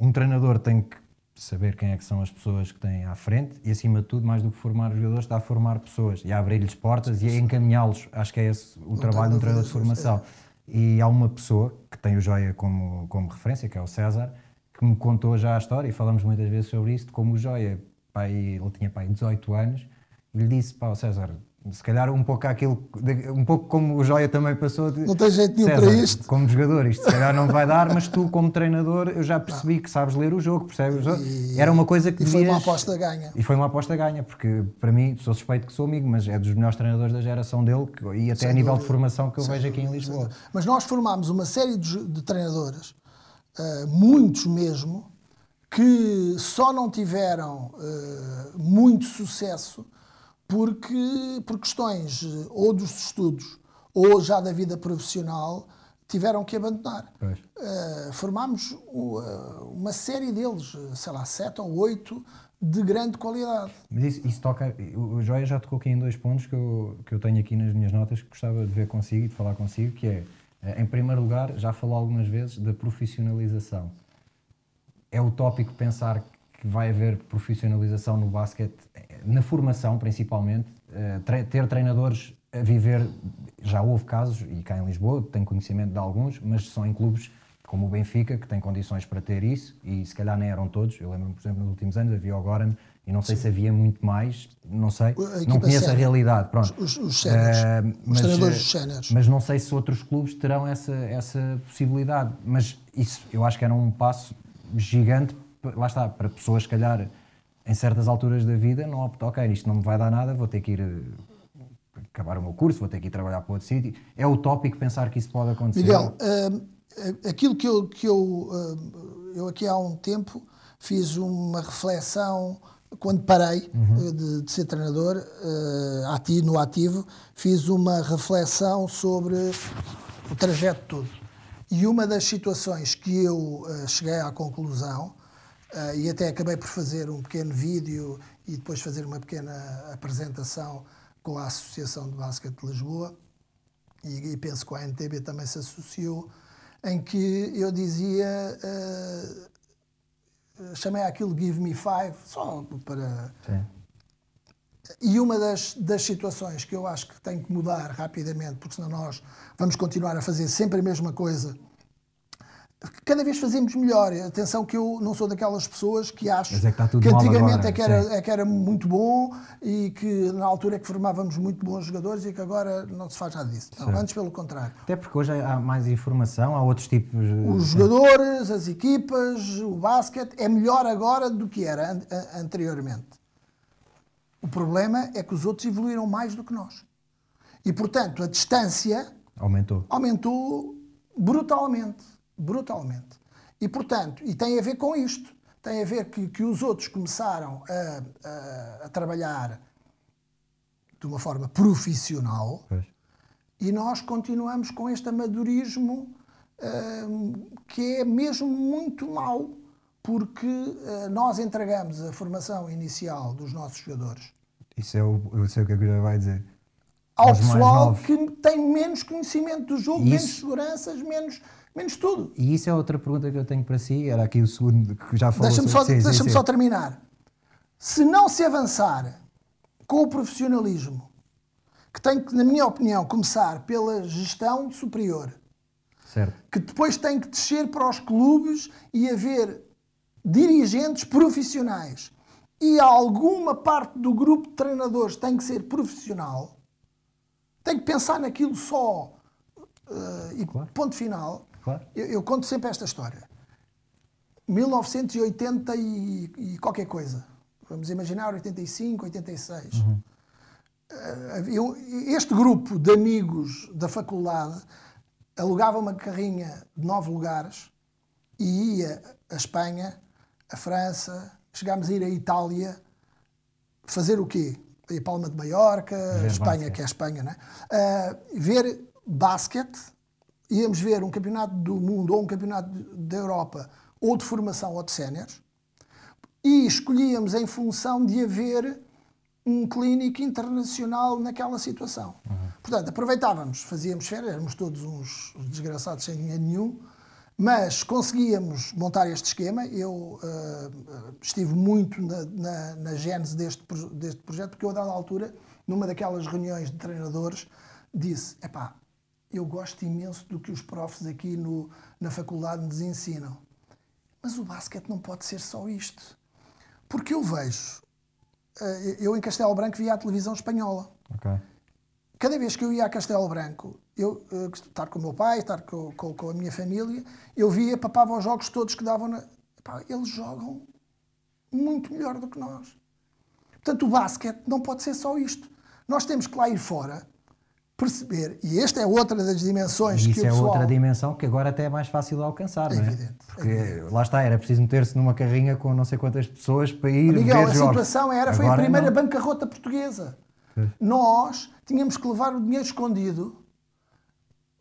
um treinador tem que saber quem é que são as pessoas que têm à frente e, acima de tudo, mais do que formar jogadores, está a formar pessoas e a abrir-lhes portas e a encaminhá-los. Acho que é esse o, o trabalho um treinador de formação. É. E há uma pessoa que tem o Joia como, como referência, que é o César, que me contou já a história, e falamos muitas vezes sobre isso, de como o Joia, pai, ele tinha pai 18 anos, e lhe disse, pá, César, se calhar um pouco aquilo, um pouco como o Joia também passou. De, não tem jeito nenhum César, para isto. Como jogador, isto se calhar não vai dar, mas tu, [laughs] como treinador, eu já percebi não. que sabes ler o jogo, percebes? E, Era uma coisa que. E foi uma aposta ganha. E foi uma aposta ganha, porque para mim, sou suspeito que sou amigo, mas é dos melhores treinadores da geração dele e até Sem a nível dúvida. de formação que eu vejo aqui em Lisboa. Mas nós formámos uma série de, de treinadores, uh, muitos mesmo, que só não tiveram uh, muito sucesso porque, por questões eh, ou dos estudos ou já da vida profissional, tiveram que abandonar. Uh, formámos uh, uma série deles, sei lá, sete ou oito, de grande qualidade. Mas isso, isso toca. O Joia já tocou aqui em dois pontos que eu, que eu tenho aqui nas minhas notas que gostava de ver consigo e de falar consigo, que é, em primeiro lugar, já falou algumas vezes da profissionalização. É utópico pensar que vai haver profissionalização no basquete, na formação principalmente, ter treinadores a viver, já houve casos, e cá em Lisboa, tenho conhecimento de alguns, mas são em clubes como o Benfica, que tem condições para ter isso, e se calhar nem eram todos. Eu lembro-me, por exemplo, nos últimos anos havia o Goran, e não sei Sim. se havia muito mais, não sei, não conheço a realidade. Pronto. Os, os, séniores, uh, os treinadores dos séniores. Mas não sei se outros clubes terão essa, essa possibilidade. Mas isso, eu acho que era um passo gigante, lá está, para pessoas, se calhar, em certas alturas da vida, não opta, ok, isto não me vai dar nada, vou ter que ir eh, acabar o meu curso, vou ter que ir trabalhar para outro sítio. É utópico pensar que isso pode acontecer. Miguel, uh, aquilo que eu, que eu, eh, eu aqui há um tempo fiz uma reflexão quando parei uhum. de, de, ser treinador uh, ativo, no ativo, fiz uma reflexão sobre o trajeto todo. E uma das situações que eu uh, cheguei à conclusão, uh, e até acabei por fazer um pequeno vídeo e depois fazer uma pequena apresentação com a Associação de Basquete de Lisboa, e, e penso que a NTB também se associou, em que eu dizia. Uh, chamei aquilo Give Me Five, só para. Sim. E uma das, das situações que eu acho que tem que mudar rapidamente, porque senão nós vamos continuar a fazer sempre a mesma coisa cada vez fazemos melhor. Atenção que eu não sou daquelas pessoas que acham é que, que, antigamente é que, era, é que era muito bom e que na altura é que formávamos muito bons jogadores e que agora não se faz nada disso. Não, antes pelo contrário. Até porque hoje há mais informação, há outros tipos... Os jogadores, as equipas, o basquete é melhor agora do que era an anteriormente. O problema é que os outros evoluíram mais do que nós. E, portanto, a distância... Aumentou. Aumentou brutalmente brutalmente. E, portanto, e tem a ver com isto. Tem a ver que, que os outros começaram a, a, a trabalhar de uma forma profissional pois. e nós continuamos com este amadorismo uh, que é mesmo muito mau, porque uh, nós entregamos a formação inicial dos nossos jogadores. Isso é o, eu sei o que a Guilherme vai dizer. Ao pessoal que tem menos conhecimento do jogo, Isso. menos seguranças, menos menos tudo. E isso é outra pergunta que eu tenho para si, era aqui o segundo que já falou. Deixa-me só, deixa só terminar. Se não se avançar com o profissionalismo, que tem que, na minha opinião, começar pela gestão superior, certo. que depois tem que descer para os clubes e haver dirigentes profissionais e alguma parte do grupo de treinadores tem que ser profissional, tem que pensar naquilo só uh, e claro. ponto final. Claro. Eu, eu, conto sempre esta história. 1980 e, e, qualquer coisa. Vamos imaginar 85, 86. Uhum. Uh, eu, este grupo de amigos da faculdade alugava uma carrinha de nove lugares e ia a Espanha, a França, chegámos a ir à Itália fazer o quê? A Palma de Maiorca, Espanha, basquete. que é a Espanha, né? Uh, ver basquete íamos ver um campeonato do mundo ou um campeonato da Europa ou de formação ou de séniores e escolhíamos em função de haver um clínico internacional naquela situação. Uhum. Portanto, aproveitávamos, fazíamos férias, éramos todos uns desgraçados sem dinheiro nenhum, mas conseguíamos montar este esquema. Eu uh, estive muito na, na, na gênese deste, deste projeto, porque eu, a dada altura, numa daquelas reuniões de treinadores, disse: epá, eu gosto imenso do que os profs aqui no, na faculdade nos ensinam. Mas o basquete não pode ser só isto. Porque eu vejo, eh, eu em Castelo Branco via a televisão espanhola. Okay. Cada vez que eu ia a Castelo Branco, eu eh, estar com o meu pai, estar com, com, com, a minha família, eu via, papava os jogos todos que davam na. Epá, eles jogam muito melhor do que nós. Portanto, o basquete não pode ser só isto. Nós temos que lá ir fora perceber, e esta é outra das dimensões e que isso é outra dimensão que agora até é mais fácil de alcançar, é não é? Evidente, Porque é evidente. lá está, era preciso meter-se numa carrinha com não sei quantas pessoas para ir Miguel, ver a jogos. situação era, foi agora a primeira não. bancarrota portuguesa. Nós tínhamos que levar o dinheiro escondido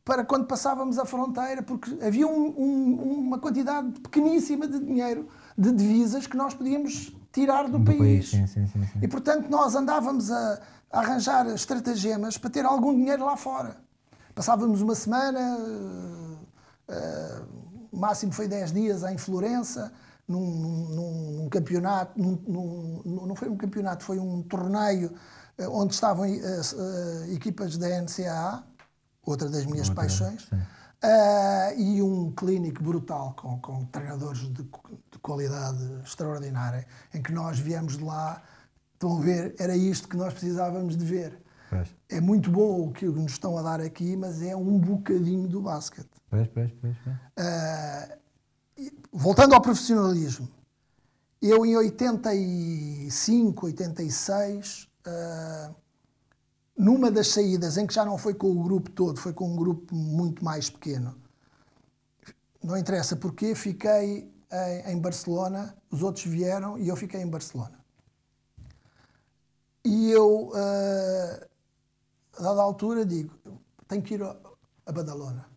para quando passávamos a fronteira, porque havia um- um- uma quantidade pequeníssima de dinheiro, de divisas, que nós podíamos tirar do, Do país. país, sim, sim, sim. E portanto nós andávamos a, a arranjar estratagemas para ter algum dinheiro lá fora. Passávamos uma semana, o máximo foi 10 dias em Florença, num, num- num campeonato, num- não foi um campeonato, foi um torneio eh, onde estavam eh, eh, equipas da NCAA, outra das minhas Outra, paixões, sim. Ah, e um clínico brutal com, com treinadores de, de qualidade extraordinária, em que nós viemos de lá, estão a ver, era isto que nós precisávamos de ver. Pois, É muito bom o que nos estão a dar aqui, mas é um bocadinho do basquete. pois, pois, pois, pois. E- voltando ao profissionalismo, eu em 85, 86, ah, numa das saídas em que já não foi com o grupo todo, foi com um grupo muito mais pequeno, não interessa porquê, fiquei em, em Barcelona, os outros vieram e eu fiquei em Barcelona. E eu, ah, a dada altura, digo: tenho que ir a, Badalona.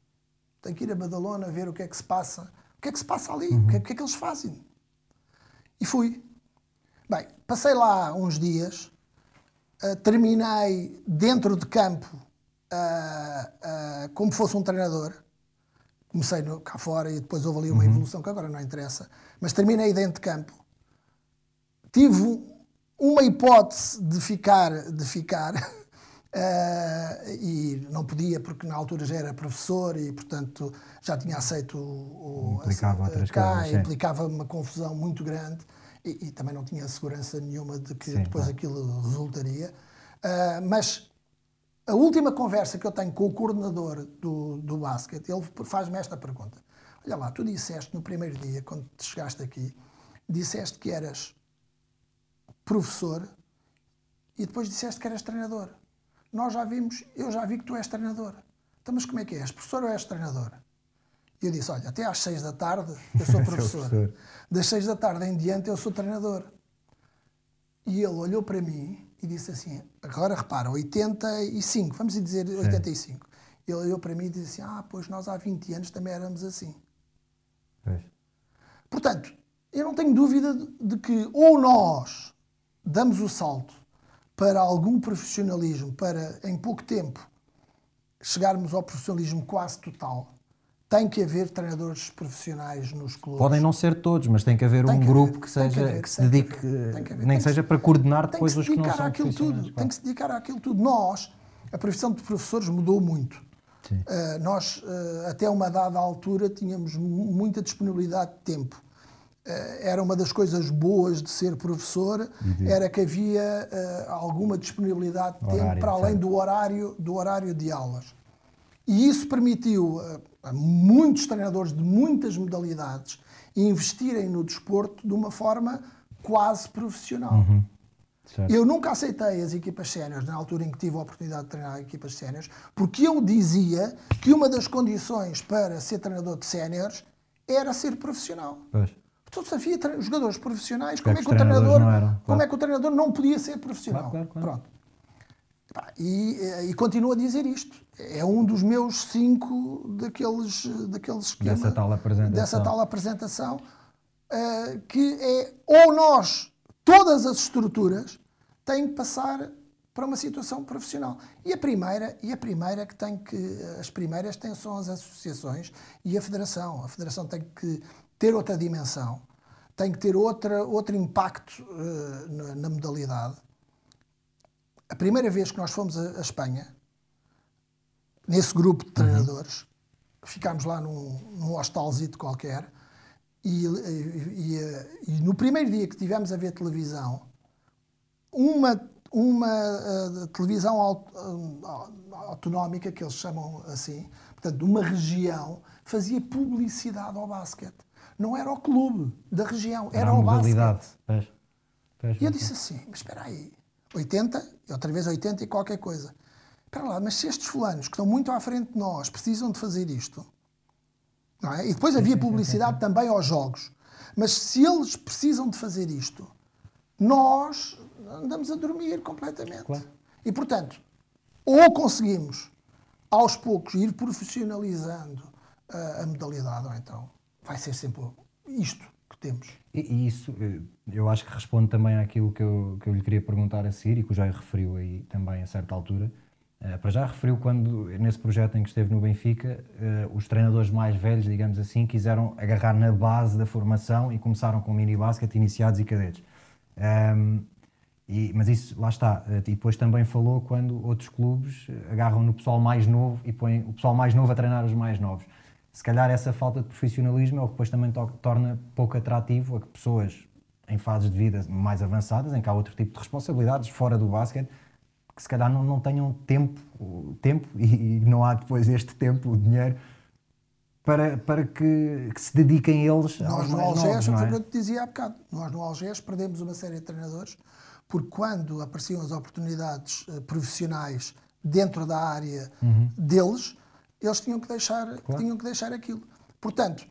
Tenho que ir a Badalona ver o que é que se passa. O que é que se passa ali? O, que é, o que é que eles fazem? E fui. Bem, passei lá uns dias, terminei dentro de campo ah, ah, como fosse um treinador. Comecei no- cá fora e depois houve ali uma evolução que agora não interessa. Mas terminei dentro de campo. Tive uma hipótese de ficar, de ficar [laughs] eh, e não podia porque na altura já era professor e portanto já tinha aceito o, o- Implicava a- outras cá, implicava uma confusão muito grande e, e também não tinha segurança nenhuma de que Sim, depois aquilo resultaria. Ah, mas a última conversa que eu tenho com o coordenador do, do basquete, ele faz-me esta pergunta. Olha lá, tu disseste no primeiro dia, quando te chegaste aqui, disseste que eras professor e depois disseste que eras treinador. Nós já vimos, eu já vi que tu és treinador. Então, mas como é que és? Professor ou és treinador? E eu disse, olha, até às seis da tarde eu sou [laughs] professor. professor. Das seis da tarde em diante eu sou treinador. E ele olhou para mim e disse assim, agora repara, 85, vamos dizer 85. Ele olhou para mim e disse assim, ah, pois nós há 20 anos também éramos assim. Portanto, eu não tenho dúvida de que ou nós damos o salto para algum profissionalismo, para em pouco tempo chegarmos ao profissionalismo quase total, tem que haver treinadores profissionais nos clubes. Podem não ser todos, mas tem que haver Tem um que grupo haver, que, tem que seja, haver, que se dedique, haver, nem que seja para coordenar depois os que não dedicar são àquilo profissionais, tudo. claro. Tem que se dedicar àquilo tudo. Nós, a profissão de professores mudou muito. Uh, nós, uh, até uma dada altura, tínhamos mu- muita disponibilidade de tempo. Uh, era uma das coisas boas de ser professor, era que havia alguma disponibilidade de tempo Horário, para além certo. do horário, do horário de aulas. E isso permitiu a muitos treinadores de muitas modalidades investirem no desporto de uma forma quase profissional. Uhum. Eu nunca aceitei as equipas séniores na altura em que tive a oportunidade de treinar equipas séniores, porque eu dizia que uma das condições para ser treinador de séniores era ser profissional. Pois. Então, se havia jogadores profissionais, como é que o treinador, como é que o treinador não podia ser profissional? Claro, claro. Pronto. E, eh, e continuo a dizer isto. É um dos meus cinco daqueles, daqueles esquema, Dessa tal apresentação. dessa tal apresentação, eh, que é ou nós, todas as estruturas, têm que passar para uma situação profissional. E a primeira, e a primeira que tem que, as primeiras têm, são as associações e a federação. A federação tem que ter outra dimensão, tem que ter outra, outro impacto eh, na, na modalidade. A primeira vez que nós fomos a, a Espanha, nesse grupo de treinadores, ficámos lá num, num hostalzito qualquer, e, e- e- e no primeiro dia que tivemos a ver televisão, uma, uma eh, televisão aut- eh, autonómica, que eles chamam assim, portanto, de uma região, fazia publicidade ao basquete. Não era o clube da região, era, a o basquete. Pois. Pois, E eu disse assim, mas espera aí, 80, e outra vez 80 e qualquer coisa. Espera lá, mas se estes fulanos que estão muito à frente de nós precisam de fazer isto, não é? E depois havia publicidade [laughs] também aos jogos, mas se eles precisam de fazer isto, nós andamos a dormir completamente. Claro. E portanto, ou conseguimos aos poucos ir profissionalizando a, a modalidade, ou então vai ser sempre isto que temos. E, e, isso, eh, eu acho que responde também àquilo que eu, que eu lhe queria perguntar a seguir e que o Jair referiu aí também a certa altura. Uh, para já referiu quando, nesse projeto em que esteve no Benfica, uh, os treinadores mais velhos, digamos assim, quiseram agarrar na base da formação e começaram com mini basket, iniciados e cadetes. Um, e, mas isso, lá está. E depois também falou quando outros clubes agarram no pessoal mais novo e põem o pessoal mais novo a treinar os mais novos se calhar essa falta de profissionalismo é o que depois também to torna pouco atrativo a que pessoas em fases de vida mais avançadas, em que há outro tipo de responsabilidades fora do basquete, que se calhar não, não tenham tempo, tempo [laughs] e, e não há depois este tempo, o dinheiro, para, para que, que se dediquem eles Nós aos no mais Algés, novos, não foi é? o que eu te dizia há bocado, nós no Algés perdemos uma série de treinadores porque quando apareciam as oportunidades uh, profissionais dentro da área uhum. deles, eles tinham que deixar, claro. tinham que deixar aquilo. Portanto,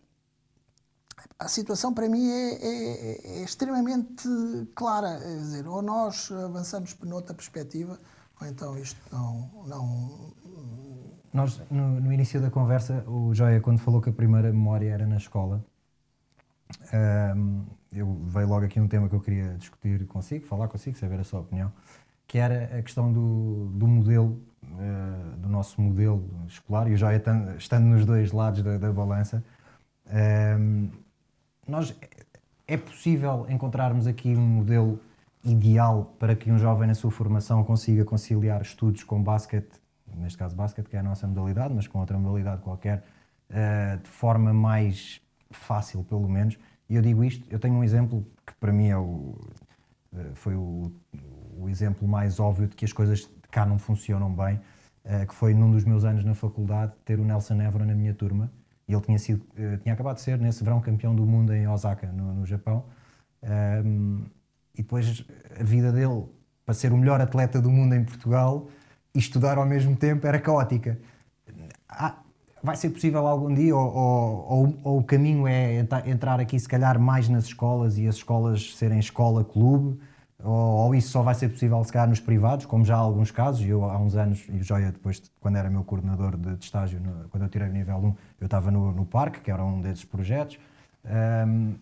a situação para mim é, é, é, extremamente clara. É dizer, ou nós avançamos por outra perspectiva, ou então isto não. não... Nós, no, no, início da conversa, o Joia, quando falou que a primeira memória era na escola, um, eu veio logo aqui um tema que eu queria discutir consigo, falar consigo, saber a sua opinião, que era a questão do, do modelo uh, do nosso modelo escolar, e eu já estando nos dois lados da, da balança, uh, nós, é possível encontrarmos aqui um modelo ideal para que um jovem na sua formação consiga conciliar estudos com basquete, neste caso basquete, que é a nossa modalidade, mas com outra modalidade qualquer, uh, de forma mais fácil, pelo menos. E eu digo isto, eu tenho um exemplo que para mim é o, foi o, o exemplo mais óbvio de que as coisas cá não funcionam bem, uh, que foi num dos meus anos na faculdade ter o Nelson Évora na minha turma. E ele tinha, sido, uh, tinha acabado de ser, nesse verão, campeão do mundo em Osaka, no, no Japão. Um, e depois a vida dele, para ser o melhor atleta do mundo em Portugal e estudar ao mesmo tempo, era caótica. Ah, vai ser possível algum dia, ou, ou, ou, o caminho é entrar aqui, se calhar, mais nas escolas e as escolas serem escola-clube, ou, ou, isso só vai ser possível se calhar nos privados, como já há alguns casos, eu há uns anos, e o Joia depois, quando era meu coordenador de, de estágio, no, quando eu tirei o nível 1, eu estava no, no parque, que era um desses projetos. Um,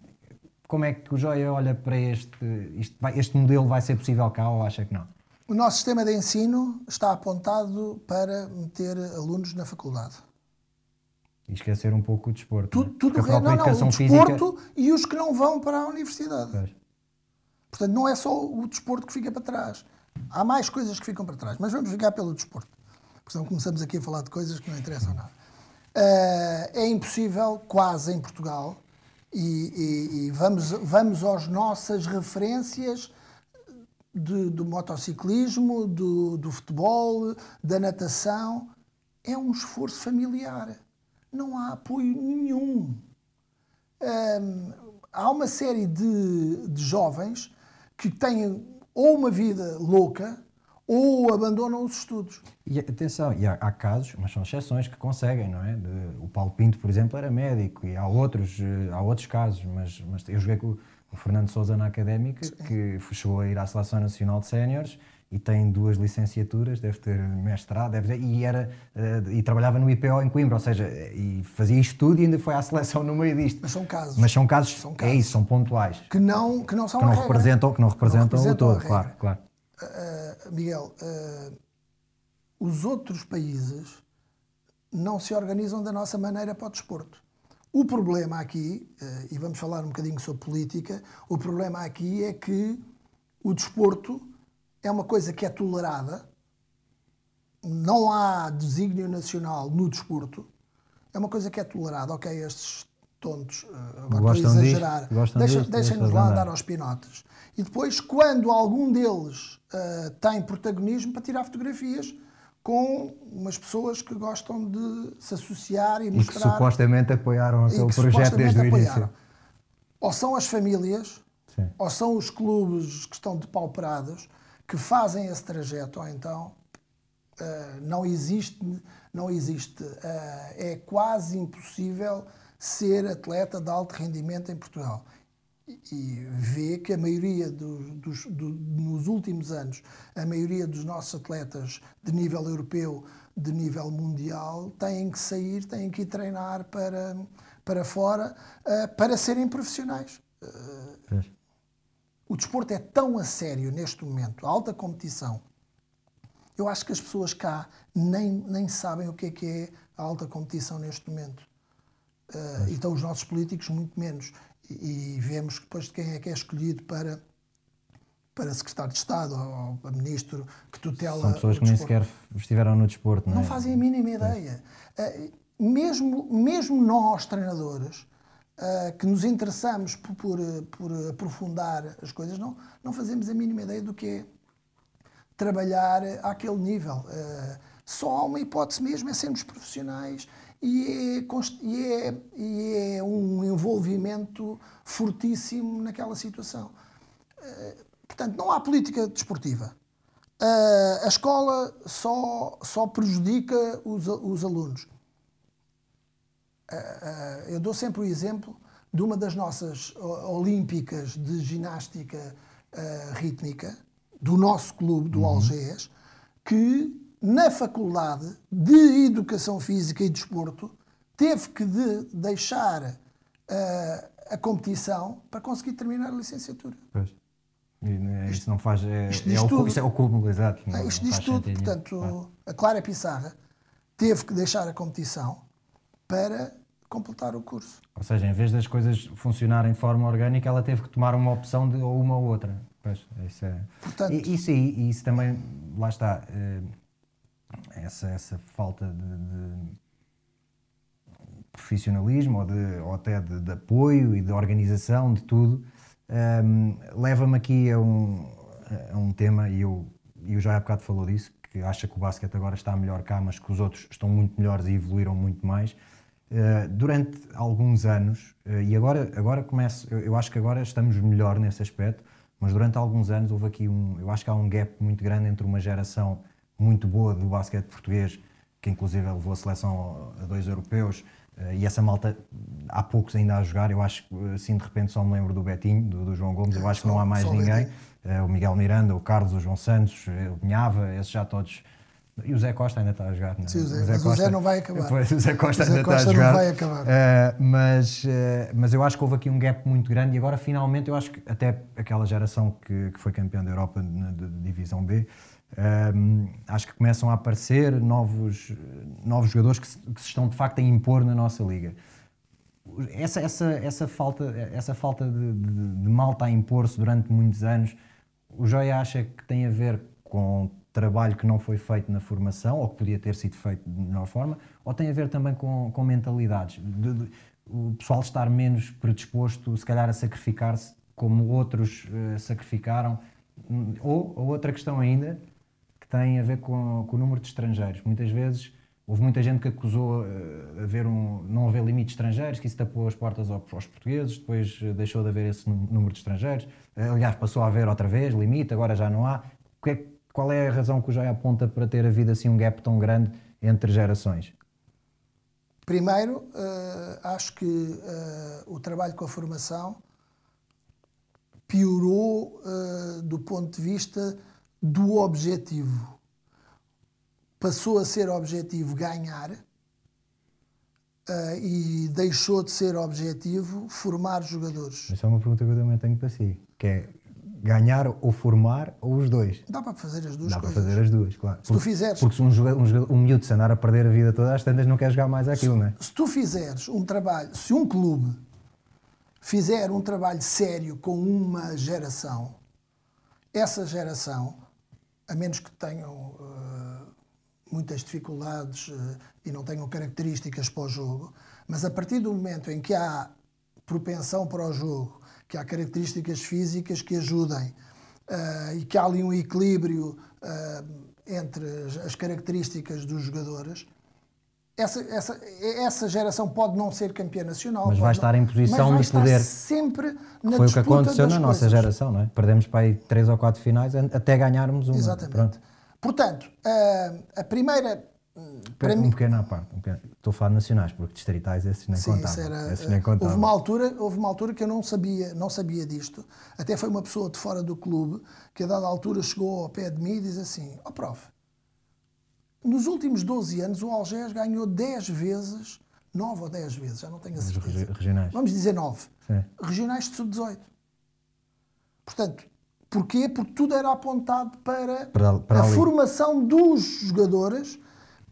como é que o Joia olha para este, este, este modelo vai ser possível cá ou acha que não? O nosso sistema de ensino está apontado para meter alunos na faculdade. E esquecer um pouco o desporto. Tudo, é? tudo a própria não, educação não, o desporto física... e os que não vão para a universidade. Pois. Portanto, não é só o desporto que fica para trás. Há mais coisas que ficam para trás, mas vamos ficar pelo desporto. Porque senão começamos aqui a falar de coisas que não interessam nada. Uh, é impossível, quase em Portugal, e, e, e vamos, vamos às nossas referências de, do motociclismo, do, do futebol, da natação. É um esforço familiar. Não há apoio nenhum. Um, há uma série de, de jovens que têm ou uma vida louca ou abandonam os estudos. E atenção, e há, há casos, mas são exceções que conseguem, não é? De, o Paulo Pinto, por exemplo, era médico e há outros, eh, há outros casos, mas, mas eu joguei com o Fernando Souza na Académica, Sim. que chegou a ir à Seleção Nacional de Séniores e tem duas licenciaturas, deve ter mestrado, deve ter, e, era, uh, e trabalhava no IPO em Coimbra, ou seja, e fazia estudo e ainda foi à seleção no meio disto. Mas são casos. Mas são casos, são casos. é isso, são pontuais. Que não, que não são que não representam, que não representam, não representam o todo, claro, claro. Uh, Miguel, uh, os outros países não se organizam da nossa maneira para o desporto. O problema aqui, e vamos falar um bocadinho sobre política, o problema aqui é que o desporto é uma coisa que é tolerada, não há desígnio nacional no desporto, é uma coisa que é tolerada. Ok, estes tontos, eh, agora gostam estou a exagerar, deixem-nos lá andar aos pinotes. E depois, quando algum deles uh, tem protagonismo, para tirar fotografias com umas pessoas que gostam de se associar e, e mostrar... E que supostamente apoiaram aquele projeto desde o início. Ou são as famílias, Sim. ou são os clubes que estão depauperados, que fazem esse trajeto, ou então uh, não existe, não existe, uh, é quase impossível ser atleta de alto rendimento em Portugal. e vê que a maioria dos, dos do, nos últimos anos, a maioria dos nossos atletas de nível europeu, de nível mundial, têm que sair, têm que ir treinar para, para fora uh, para serem profissionais. Uh, o desporto é tão a sério neste momento, a alta competição. Eu acho que as pessoas cá nem, nem sabem o que é que é a alta competição neste momento. Uh, então os nossos políticos muito menos e, vemos depois de quem é que é escolhido para para secretário de Estado ou, ou ministro que tutela. São pessoas que nem sequer estiveram no desporto, não, não é? fazem a mínima ideia. Uh, mesmo, mesmo nós, treinadores, que nos interessamos por, por, por, aprofundar as coisas, não, não fazemos a mínima ideia do que é trabalhar àquele nível. Uh, só há uma hipótese mesmo, é sermos profissionais e é, e é, e é um envolvimento fortíssimo naquela situação. Eh, portanto, não há política desportiva. Eh, a escola só, só prejudica os, os alunos. Eh, eu dou sempre o exemplo de uma das nossas olímpicas de ginástica rítmica, do nosso clube, do uhum. Algés, que na Faculdade de Educação Física e Desporto, teve que de deixar uh, a competição para conseguir terminar a licenciatura. Pois. E, né, isto, não faz. É, isto, é, o, isto é o cúmulo, exato. Não, isto diz tudo. Portanto, claro. a Clara Pissarra teve que deixar a competição para completar o curso. Ou seja, em vez das coisas funcionarem de forma orgânica, ela teve que tomar uma opção de ou uma ou outra. Pois, isso é. Portanto, e, isso, e, isso também, lá está. Eh, essa, essa falta de, de profissionalismo ou, de, ou até de, de, apoio e de organização de tudo um, leva-me aqui a um, a um tema e eu, eu já há bocado falou disso que acha que o basquete agora está melhor cá mas que os outros estão muito melhores e evoluíram muito mais uh, durante alguns anos uh, e agora, agora começo eu, eu acho que agora estamos melhor nesse aspecto mas durante alguns anos houve aqui um eu acho que há um gap muito grande entre uma geração muito boa do basquete português, que inclusive levou a seleção a dois europeus, eh, e essa malta há poucos ainda a jogar. Eu acho que assim de repente só me lembro do Betinho, do, do João Gomes. Eu acho que não há mais ninguém. Eh, o Miguel Miranda, o Carlos, o João Santos, eh, o Pinhava, esses já todos. E o Zé Costa ainda está a jogar. Não é? Sim, o Zé, o Zé Costa, o Zé não vai acabar. [laughs] Pois, o Zé Costa, o Zé ainda Costa está a jogar. não vai acabar. Uh, mas, uh, mas eu acho que houve aqui um gap muito grande e agora finalmente eu acho que até aquela geração que, que foi campeã da Europa na Divisão B um, acho que começam a aparecer novos, novos jogadores que se, que se, estão de facto a impor na nossa liga. Essa, essa, essa falta, essa falta de, de, de malta a impor-se durante muitos anos, o Joia acha que tem a ver com trabalho que não foi feito na formação, ou que podia ter sido feito de melhor forma, ou tem a ver também com, com mentalidades? De, de, o pessoal estar menos predisposto, se calhar, a sacrificar-se como outros uh, sacrificaram? Ou, ou outra questão ainda, que tem a ver com, com o número de estrangeiros. Muitas vezes houve muita gente que acusou uh, haver um, não haver limite de estrangeiros, que isso tapou as portas aos, aos portugueses, depois uh, deixou de haver esse número de estrangeiros. Aliás, passou a haver outra vez limite, agora já não há. É, qual é a razão que o Jai aponta para ter havido assim um gap tão grande entre gerações? Primeiro, acho que o trabalho com a formação piorou do ponto de vista do objetivo. Passou a ser objetivo ganhar uh, e deixou de ser objetivo formar jogadores. Essa é uma pergunta que eu também tenho para si, que é ganhar ou formar ou os dois? Dá para fazer as duas Dá coisas. para fazer as duas, claro. Se porque, tu fizeres... Porque se um, jogador, um, jogador, um miúdo se andar a perder a vida toda, às tantas não quer jogar mais aquilo, se, não é? Se tu fizeres um trabalho, se um clube fizer um trabalho sério com uma geração, essa geração a menos que tenham uh, muitas dificuldades uh, e não tenham características para o jogo, mas a partir do momento em que há propensão para o jogo, que há características físicas que ajudem uh, e que há ali um equilíbrio entre as características dos jogadores, essa, essa, essa geração pode não ser campeã nacional. Mas vai estar em posição de poder. sempre na Foi o que aconteceu na nossa geração, não é? Perdemos para aí três ou quatro finais até ganharmos uma. Exatamente. Pronto. Portanto, a, a primeira, para um mim- pequeno à parte. um pequeno- Estou a falar de nacionais, porque distritais esses nem Sim, contavam. era, esses nem contavam. houve, uma altura, houve uma altura que eu não sabia, não sabia disto. Até foi uma pessoa de fora do clube que, a dada altura, chegou ao pé de mim e diz assim: Ó prof, nos últimos 12 anos o Algés ganhou 10 vezes, 9 ou 10 vezes, já não tenho a certeza. regi- regionais. Vamos dizer 9. Sim. Regionais de sub-18. Portanto, porquê? Porque tudo era apontado para, Para- para a ali. formação dos jogadores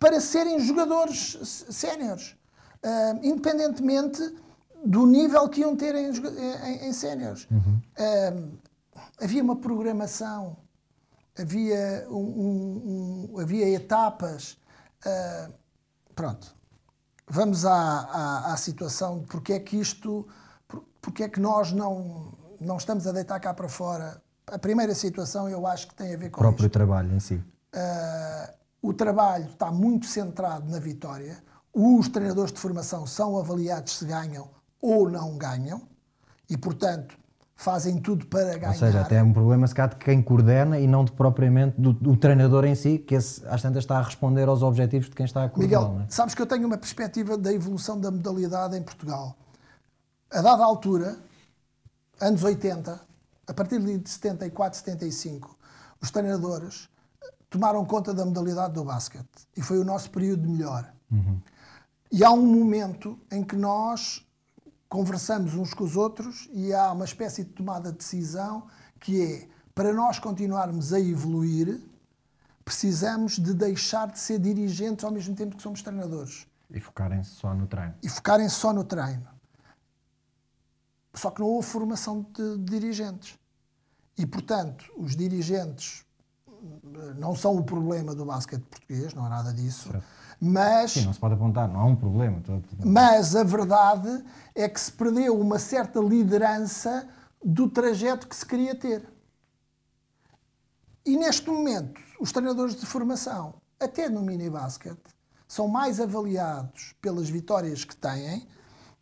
para serem jogadores séniores. Ah, independentemente do nível que iam ter em, em, em séniores. Ah, havia uma programação, havia, um- um- um- havia etapas. ah, pronto. Vamos à, à, à situação de porque é que isto, por- porque é que nós não, não estamos a deitar cá para fora. A primeira situação eu acho que tem a ver O com próprio isto. trabalho em si. Ah, o trabalho está muito centrado na vitória. Os treinadores de formação são avaliados se ganham ou não ganham e, portanto, fazem tudo para ganhar. Ou seja, até é um problema se calhar de quem coordena e não de propriamente do, do treinador em si, que esse, às tantas está a responder aos objetivos de quem está a coordená-lo. Miguel, é? sabes que eu tenho uma perspectiva da evolução da modalidade em Portugal. A dada altura, anos 80, a partir de 74, 75, os treinadores tomaram conta da modalidade do basquete e foi o nosso período de melhor. E há um momento em que nós conversamos uns com os outros e há uma espécie de tomada de decisão que é para nós continuarmos a evoluir, precisamos de deixar de ser dirigentes ao mesmo tempo que somos treinadores E focarem-se só no treino. e focarem só no treino. Só que não houve formação de dirigentes. E, portanto, os dirigentes não são o problema do basquete português, não há nada disso, mas, Sim, não se pode apontar, não há um problema. Mas a verdade é que se perdeu uma certa liderança do trajeto que se queria ter. E neste momento, os treinadores de formação, até no mini basquete, são mais avaliados pelas vitórias que têm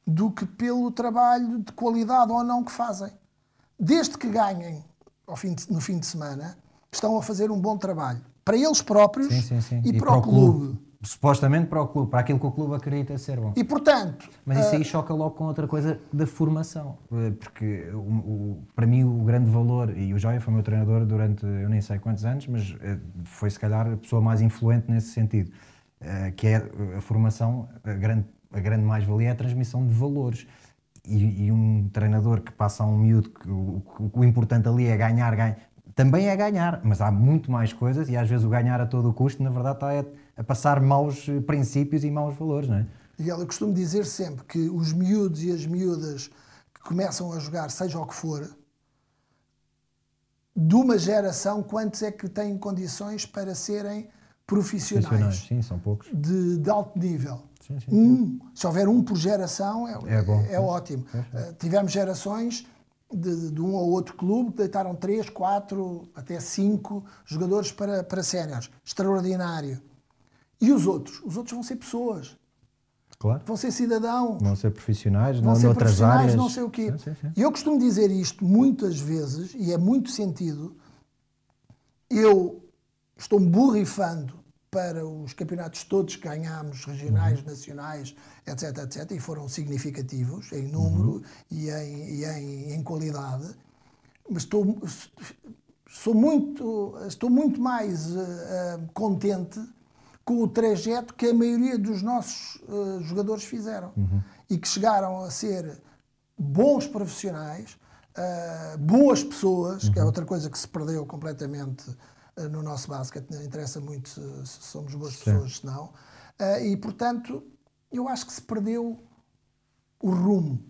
do que pelo trabalho de qualidade ou não que fazem. Desde que ganhem ao fim de- no fim de semana, estão a fazer um bom trabalho para eles próprios Sim, sim, sim. e, para, o clube. Supostamente para o clube, para aquilo que o clube acredita ser bom. E portanto, Mas isso aí choca logo com outra coisa da formação. Eh, Porque o- o- para mim o grande valor, e o Joia foi meu treinador durante eu nem sei quantos anos, mas eh, foi se calhar a pessoa mais influente nesse sentido, que é a formação, a grande, a grande mais-valia é a transmissão de valores. E, e um treinador que passa a um miúdo que o, o- o importante ali é ganhar, ganhar, também é ganhar, mas há muito mais coisas e às vezes o ganhar a todo o custo, na verdade, está a, a passar maus eh, princípios e maus valores, não é? Miguel, eu costumo dizer sempre que os miúdos e as miúdas que começam a jogar, seja o que for, de uma geração, quantos é que têm condições para serem profissionais, Profissionais, sim, são poucos. de, de alto nível? Sim, sim. Um, se houver um por geração, é, É bom. é ótimo. Uh, tivemos gerações de, de um ou outro clube deitaram três, quatro, até cinco jogadores para, para séniores. Extraordinário. E os outros? Os outros vão ser pessoas, Claro. vão ser cidadãos, Vão ser profissionais, vão não ser noutras profissionais, áreas. não sei o quê. E eu costumo dizer isto muitas vezes, e é muito sentido. Eu estou-me borrifando para os campeonatos todos que ganhámos, regionais, Uhum. nacionais, etc, etc, e foram significativos em número Uhum. e, em, e em, em qualidade. Mas estou, sou muito, estou muito mais eh, contente com o trajeto que a maioria dos nossos eh, jogadores fizeram e que chegaram a ser bons profissionais, boas pessoas, que é outra coisa que se perdeu completamente no nosso basquete, não interessa muito se, se somos boas pessoas, se não. Eh, e, portanto, eu acho que se perdeu o rumo.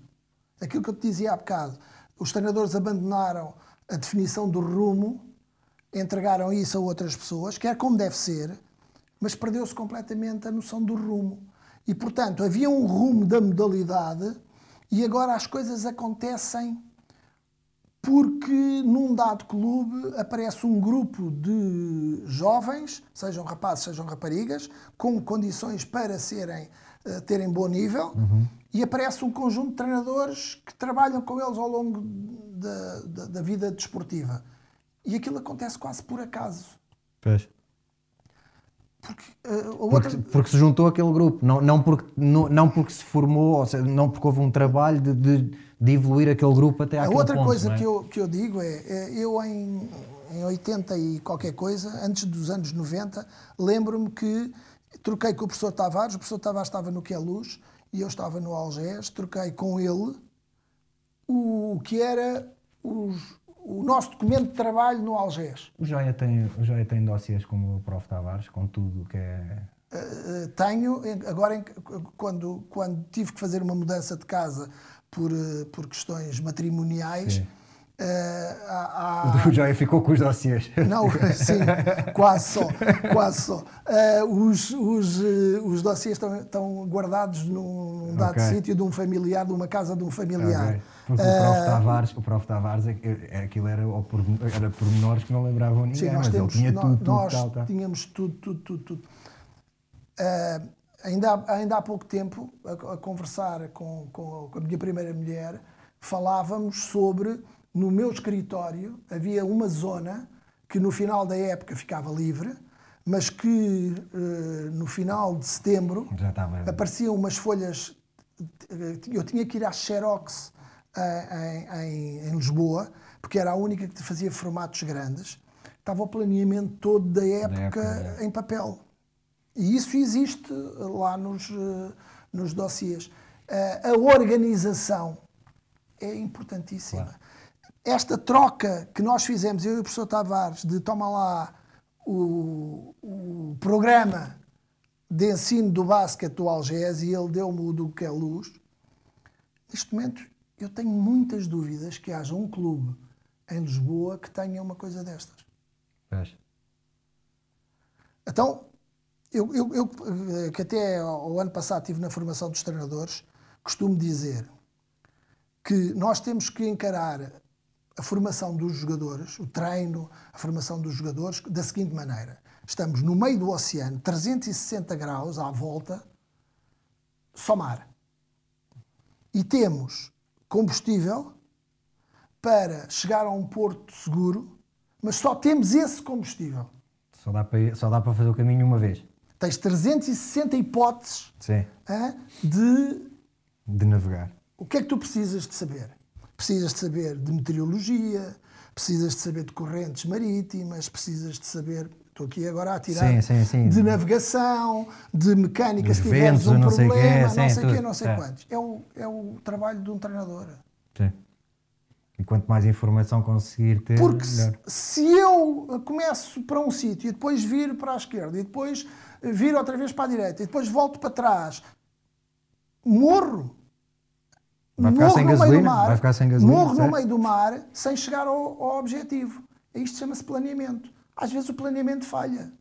Aquilo que eu te dizia há bocado, os treinadores abandonaram a definição do rumo, entregaram isso a outras pessoas, que é como deve ser, mas perdeu-se completamente a noção do rumo. E, portanto, havia um rumo da modalidade e agora as coisas acontecem porque num dado clube aparece um grupo de jovens, sejam rapazes, sejam raparigas, com condições para serem, eh, terem bom nível, e aparece um conjunto de treinadores que trabalham com eles ao longo da, da, da vida desportiva. E aquilo acontece quase por acaso. Pois. Porque, uh, outra... porque, se juntou aquele grupo, não, não, porque, não, não porque se formou, ou seja, não porque houve um trabalho de, de, de evoluir aquele grupo até A outra ponto, coisa é? que, eu, que eu digo é, é, eu em, em 80 e qualquer coisa, antes dos anos 90, lembro-me que troquei com o professor Tavares, o professor Tavares estava no Que é Luz e eu estava no Algés, troquei com ele o que era os, o nosso documento de trabalho no Algés. O Joia tem, o Joia tem dossiês como o Prof. Tavares, com tudo o que é. Uh, tenho, agora quando, quando tive que fazer uma mudança de casa por, uh, por questões matrimoniais. Sim. Uh, há, há... O Joia ficou com os dossiês. Não, [laughs] sim, quase só. Quase só. Uh, os, os, uh, os dossiês estão, estão guardados num dado okay. sítio de um familiar, de uma casa de um familiar. Okay. O Prof. Uh, Tavares, o Prof. Tavares é, é, aquilo era, por, era pormenores que não lembravam ninguém, sim, nós mas temos, ele tinha tudo, tudo, nós tal, tal. tínhamos tudo, tudo, tudo, tudo. Ainda, há, ainda há pouco tempo, a, a conversar com, com, com, a minha primeira mulher, falávamos sobre, no meu escritório, havia uma zona que no final da época ficava livre, mas que uh, no final de setembro apareciam umas folhas. Eu tinha que ir à Xerox em, em, em, Lisboa, porque era a única que fazia formatos grandes, estava o planeamento todo da época, da época é. em papel. E isso existe lá nos, eh, nos dossiês. Eh, a organização é importantíssima. Claro. Esta troca que nós fizemos, eu e o professor Tavares, de toma lá o, o programa de ensino do basquete do Algés e ele deu-me o do que é luz, neste momento eu tenho muitas dúvidas que haja um clube em Lisboa que tenha uma coisa destas. Então, eu, eu, eu, que até o ano passado estive na formação dos treinadores, costumo dizer que nós temos que encarar a formação dos jogadores, o treino, a formação dos jogadores, da seguinte maneira: estamos no meio do oceano, 360 graus à volta, só mar. E temos combustível para chegar a um porto seguro, mas só temos esse combustível. Só dá para, só dá para fazer o caminho uma vez. Tens 360 hipóteses Sim. de... De navegar. O que é que tu precisas de saber? Precisas de saber de meteorologia, precisas de saber de correntes marítimas, precisas de saber Estou aqui agora a tirar sim, sim, sim. de navegação, de mecânica, Os se tiveres um problema, quê, não sei o quê, não sei é. quantos. É o, é o trabalho de um treinador. Sim. E quanto mais informação conseguir ter, Porque melhor. se eu começo para um sítio e depois viro para a esquerda e depois viro outra vez para a direita e depois volto para trás, morro. Vai ficar sem gasolina? Mar, vai ficar sem gasolina? Morro certo? no meio do mar sem chegar ao, ao objetivo. Isto chama-se planeamento. Às vezes o planeamento falha.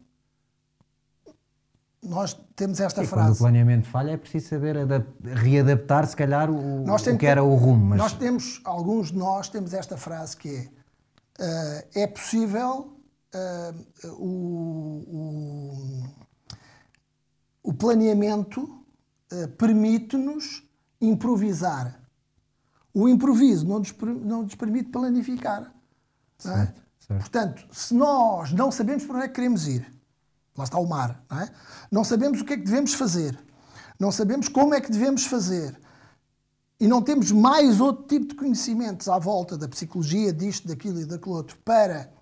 Nós temos esta e frase. Quando o planeamento falha, é preciso saber readaptar, se calhar, o, nós o que era o rumo. Mas... Nós temos, alguns de nós temos esta frase que é: uh, é possível uh, o, o, o, planeamento uh, permite-nos improvisar. O improviso não nos, não nos permite planificar. Certo. Portanto, se nós não sabemos para onde é que queremos ir, lá está o mar, não, é? não sabemos o que é que devemos fazer, não sabemos como é que devemos fazer, e não temos mais outro tipo de conhecimentos à volta da psicologia, disto, daquilo e daquilo outro, para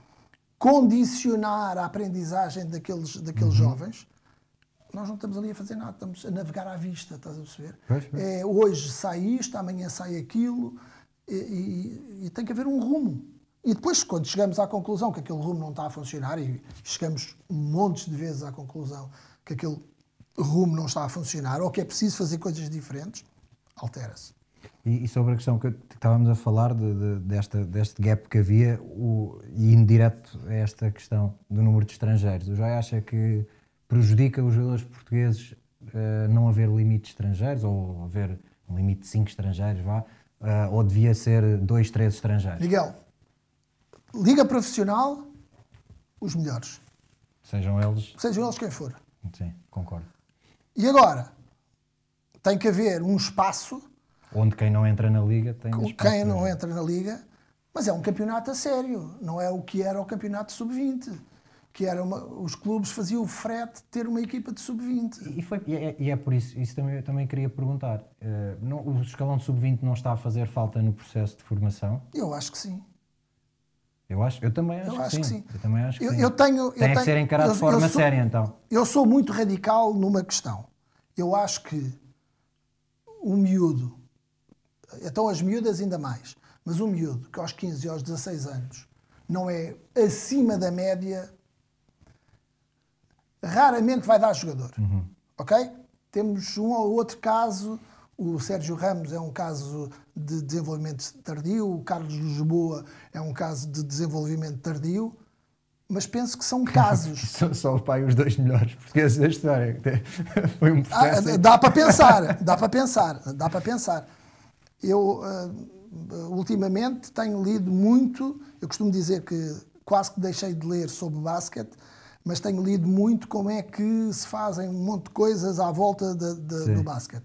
condicionar a aprendizagem daqueles, daqueles uhum. jovens, nós não estamos ali a fazer nada, estamos a navegar à vista, estás a perceber? Pois, pois. É, hoje sai isto, amanhã sai aquilo, e, e, e tem que haver um rumo. E depois, quando chegamos à conclusão que aquele rumo não está a funcionar, e chegamos montes de vezes à conclusão que aquele rumo não está a funcionar, ou que é preciso fazer coisas diferentes, altera-se. E, e, sobre a questão que estávamos a falar de, de, desta, deste gap que havia, o, e indireto a esta questão do número de estrangeiros, o Joy acha que prejudica os jogadores portugueses uh, não haver limites estrangeiros, ou haver um limite de 5 estrangeiros, vá, uh, ou devia ser 2, 3 estrangeiros? Miguel, Liga profissional, os melhores. Sejam eles. Sejam eles quem for. Sim, concordo. E agora? Tem que haver um espaço. Onde quem não entra na liga tem. Quem não entra na liga. Mas é um campeonato a sério. Não é o que era o campeonato sub-20. Que era uma, os clubes faziam o frete de ter uma equipa de sub-20. E, foi, e, é, e é por isso, isso também, eu também queria perguntar. Uh, não, o escalão de sub-20 não está a fazer falta no processo de formação? Eu acho que sim. Eu, acho, eu também acho, eu acho que, que, sim. Eu também acho que eu, sim. Eu tenho, Tem eu que ser encarado de forma sou, séria, então. Eu sou muito radical numa questão. Eu acho que o miúdo, então as miúdas ainda mais, mas o miúdo que aos 15 e aos 16 anos não é acima da média, raramente vai dar jogador. Uhum. Ok? Temos um ou outro caso, o Sérgio Ramos é um caso de desenvolvimento tardio, o Carlos Lisboa é um caso de desenvolvimento tardio, mas penso que são casos. [laughs] são só o pai os dois melhores portugueses da história. [laughs] Foi um processo. Ah, dá para pensar, [laughs] dá para pensar, dá para pensar. Eu uh, ultimamente tenho lido muito, eu costumo dizer que quase que deixei de ler sobre basquete, mas tenho lido muito como é que se fazem um monte de coisas à volta de, de, do basquete.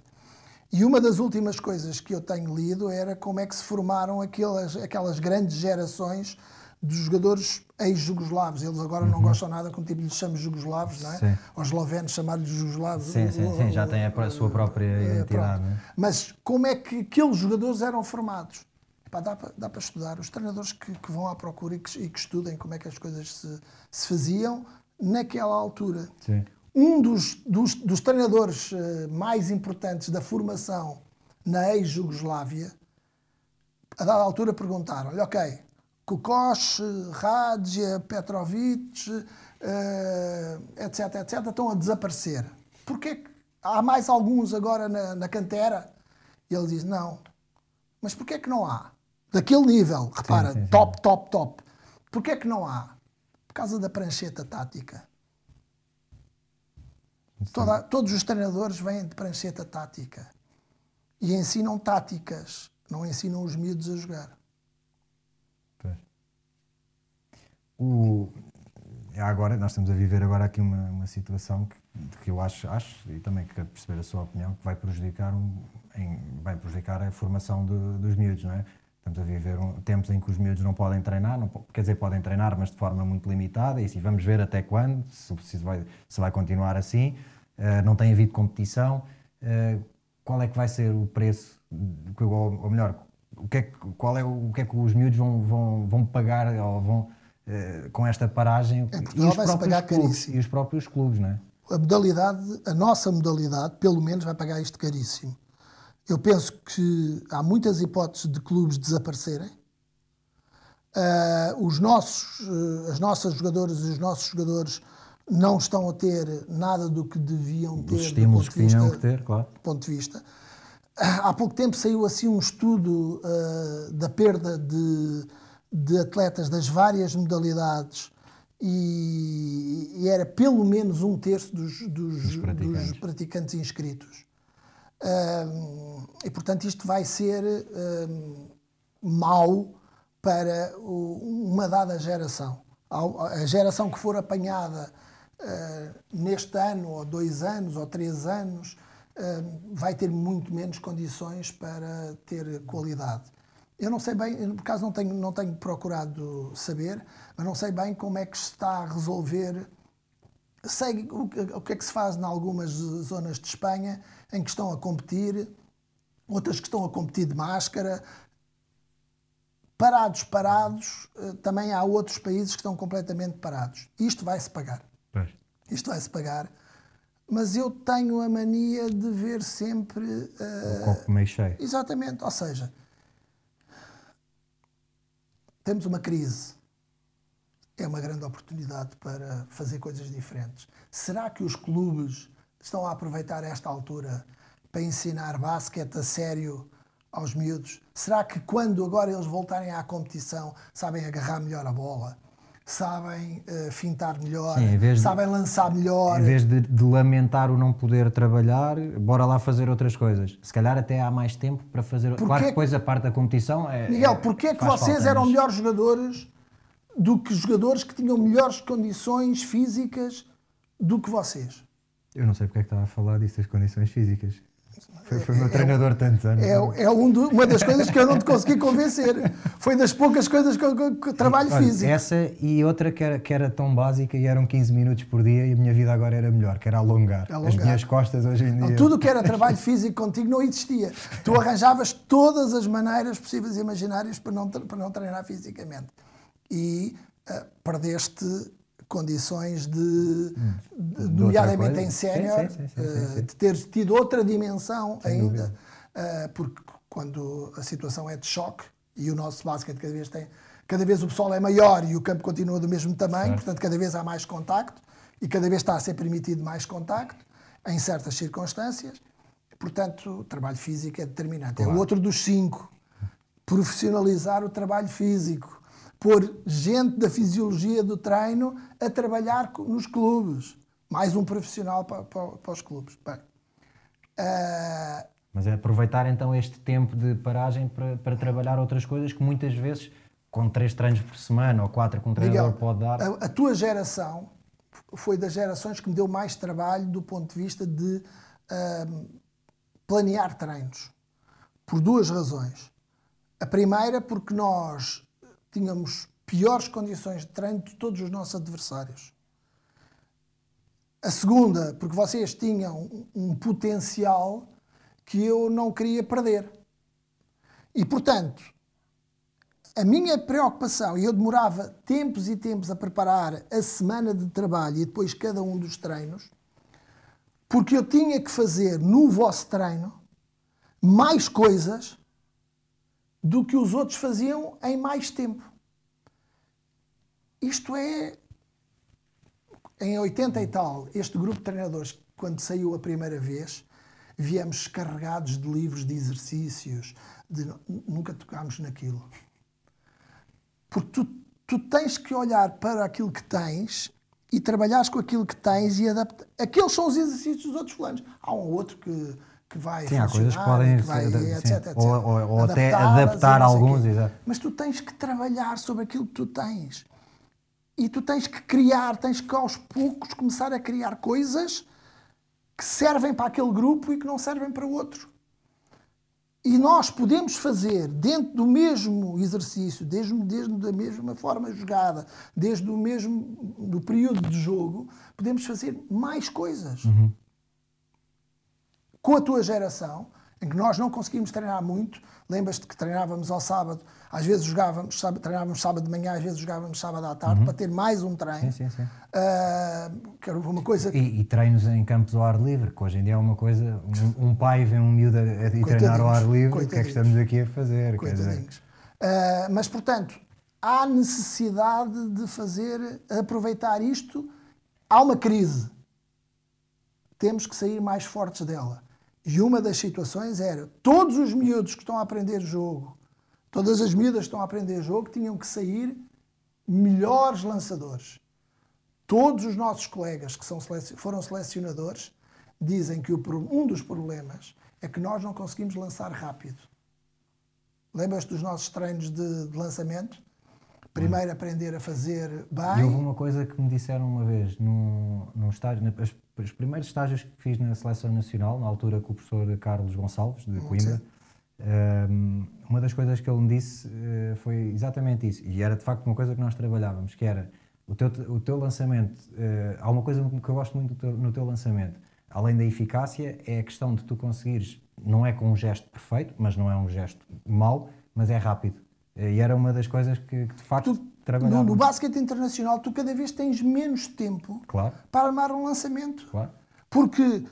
E uma das últimas coisas que eu tenho lido era como é que se formaram aquelas, aquelas grandes gerações dos jogadores ex-jugoslavos. Eles agora uhum. não gostam nada com o tipo lhes chama jugoslavos, não é? Sim. Os eslovenos chamar-lhes jugoslavos. Sim, sim, sim, já tem a sua própria é, identidade. É, Mas como é que aqueles jogadores eram formados? Epá, dá para dá para estudar. Os treinadores que, que vão à procura e que, e que, estudem como é que as coisas se, se faziam naquela altura. Sim. Um dos, dos, dos treinadores uh, mais importantes da formação na ex-Jugoslávia, a dada altura perguntaram-lhe, ok, Kukoc, Radja, Petrovic, uh, etc, etc, estão a desaparecer. Porquê que há mais alguns agora na, na cantera? E ele diz, não. Mas porquê que não há? Daquele nível, repara, sim, sim. top, top, top. Porquê que não há? Causa da prancheta tática. Toda, todos os treinadores vêm de prancheta tática e ensinam táticas, não ensinam os miúdos a jogar. O, agora, nós estamos a viver agora aqui uma, uma situação que, que eu acho, acho, e também quero perceber a sua opinião, que vai prejudicar, um, em, vai prejudicar a formação de, dos miúdos, não é? Estamos a viver um, tempos em que os miúdos não podem treinar, não, quer dizer, podem treinar, mas de forma muito limitada, e se vamos ver até quando, se, se, vai, se vai continuar assim. Uh, não tem havido competição. Uh, qual é que vai ser o preço, ou, ou melhor, o que é, qual é o, o que é que os miúdos vão, vão, vão pagar ou vão eh, com esta paragem em Portugal e, os pagar clubes, e os próprios clubes, não é? A modalidade, a nossa modalidade, pelo menos vai pagar isto caríssimo. Eu penso que há muitas hipóteses de clubes desaparecerem. Uh, os nossos, uh, as nossas jogadoras e os nossos jogadores não estão a ter nada do que deviam ter. Os estímulos que tinham que ter, claro. ponto de vista. Há pouco tempo saiu assim um estudo uh, da perda de de atletas das várias modalidades e, e era pelo menos um terço dos, dos, dos, praticantes. dos praticantes. inscritos. E portanto isto vai ser um, mau para o, uma dada geração. A geração que for apanhada uh, neste ano, ou dois anos, ou três anos, uh, vai ter muito menos condições para ter qualidade. Eu não sei bem, por acaso não tenho, não tenho procurado saber, mas não sei bem como é que está a resolver. Sei o que é que se faz em algumas zonas de Espanha em que estão a competir, outras que estão a competir de máscara. Parados, parados, eh, também há outros países que estão completamente parados. Isto vai-se pagar. Pois. Isto vai-se pagar. Mas eu tenho a mania de ver sempre. Uh, o copo meio cheio. Exatamente, ou seja temos uma crise. É uma grande oportunidade para fazer coisas diferentes. Será que os clubes estão a aproveitar esta altura para ensinar basquete a sério aos miúdos? Será que quando agora eles voltarem à competição sabem agarrar melhor a bola? sabem uh, fintar melhor, Sim, sabem lançar melhor. Em vez de, de, lamentar o não poder trabalhar, bora lá fazer outras coisas. Se calhar até há mais tempo para fazer. Porquê claro que depois a parte da competição é. Miguel, é, porquê é que vocês falta, eram melhores jogadores do que jogadores que tinham melhores condições físicas do que vocês? Eu não sei porque é que estava a falar disso, das condições físicas. Foi, foi meu treinador é, tantos anos. É, é um do, uma das coisas que eu não te consegui convencer. Foi das poucas coisas que eu, que, trabalho Olha, físico. Essa e outra que era, que era tão básica e eram 15 minutos por dia e a minha vida agora era melhor, que era alongar. alongar. As minhas costas hoje em dia. Não, tudo que era [laughs] trabalho físico contigo não existia. Tu arranjavas todas as maneiras possíveis e imaginárias para não, para não treinar fisicamente. E uh, perdeste condições de, de, de nomeadamente em sénior, uh, de ter tido outra dimensão Sem ainda, uh, porque quando a situação é de choque e o nosso basquete cada vez tem, cada vez o pessoal é maior e o campo continua do mesmo tamanho, certo. portanto cada vez há mais contacto e cada vez está a ser permitido mais contacto em certas circunstâncias. Portanto, o trabalho físico é determinante. Claro. É o outro dos cinco. Profissionalizar o trabalho físico pôr gente da fisiologia do treino a trabalhar nos clubes. Mais um profissional para, para, para os clubes. Bem, uh... Mas é aproveitar então este tempo de paragem para, para trabalhar outras coisas que muitas vezes, com três treinos por semana ou quatro que um treinador Miguel, pode dar. A, a, tua geração foi das gerações que me deu mais trabalho do ponto de vista de uh, planear treinos. Por duas razões. A primeira, porque nós tínhamos piores condições de treino de todos os nossos adversários. A segunda, porque vocês tinham um potencial que eu não queria perder. E, portanto, a minha preocupação, e eu demorava tempos e tempos a preparar a semana de trabalho e depois cada um dos treinos, porque eu tinha que fazer no vosso treino mais coisas do que os outros faziam em mais tempo. Isto é. Em 80 e tal, este grupo de treinadores, quando saiu a primeira vez, viemos carregados de livros de exercícios, de, nunca tocámos naquilo. Porque tu, tu tens que olhar para aquilo que tens e trabalhares com aquilo que tens e adaptar. Aqueles são os exercícios dos outros planos. Há um outro que que vai sim, há coisas que podem que vai, ser, etc, etc, Ou, ou, ou até adaptar alguns. Exato. Mas tu tens que trabalhar sobre aquilo que tu tens. E tu tens que criar, tens que aos poucos começar a criar coisas que servem para aquele grupo e que não servem para outro. E nós podemos fazer, dentro do mesmo exercício, desde, desde da mesma forma jogada, desde o mesmo do período de jogo, podemos fazer mais coisas. Uhum com a tua geração, em que nós não conseguimos treinar muito. Lembras-te que treinávamos ao sábado, às vezes jogávamos, treinávamos sábado de manhã, às vezes jogávamos sábado à tarde, uhum. para ter mais um treino. Sim, sim, sim. Uh, que era uma coisa que... e, e, treinos em campos ao ar livre, que hoje em dia é uma coisa. Um, um pai vê um miúdo a, a treinar ao ar livre, o que é que estamos aqui a fazer? Coitadinhos. Uh, mas, portanto, há necessidade de fazer, aproveitar isto. Há uma crise. Temos que sair mais fortes dela. E uma das situações era todos os miúdos que estão a aprender jogo, todas as miúdas que estão a aprender jogo, tinham que sair melhores lançadores. Todos os nossos colegas que são, foram selecionadores dizem que um dos problemas é que nós não conseguimos lançar rápido. Lembras-te dos nossos treinos de, de lançamento? Primeiro aprender a fazer bem. E houve uma coisa que me disseram uma vez, num, num estágio, nas, os primeiros estágios que fiz na Seleção Nacional, na altura com o professor Carlos Gonçalves, de Coimbra, um, uma das coisas que ele me disse uh, foi exatamente isso. E era de facto uma coisa que nós trabalhávamos, que era o teu, o teu lançamento. Uh, há uma coisa que eu gosto muito teu, no teu lançamento, além da eficácia, é a questão de tu conseguires, não é com um gesto perfeito, mas não é um gesto mau, mas é rápido. E era uma das coisas que, que de facto tu, trabalhava. No, no basquete internacional, tu cada vez tens menos tempo claro. para armar um lançamento. Claro. Porque,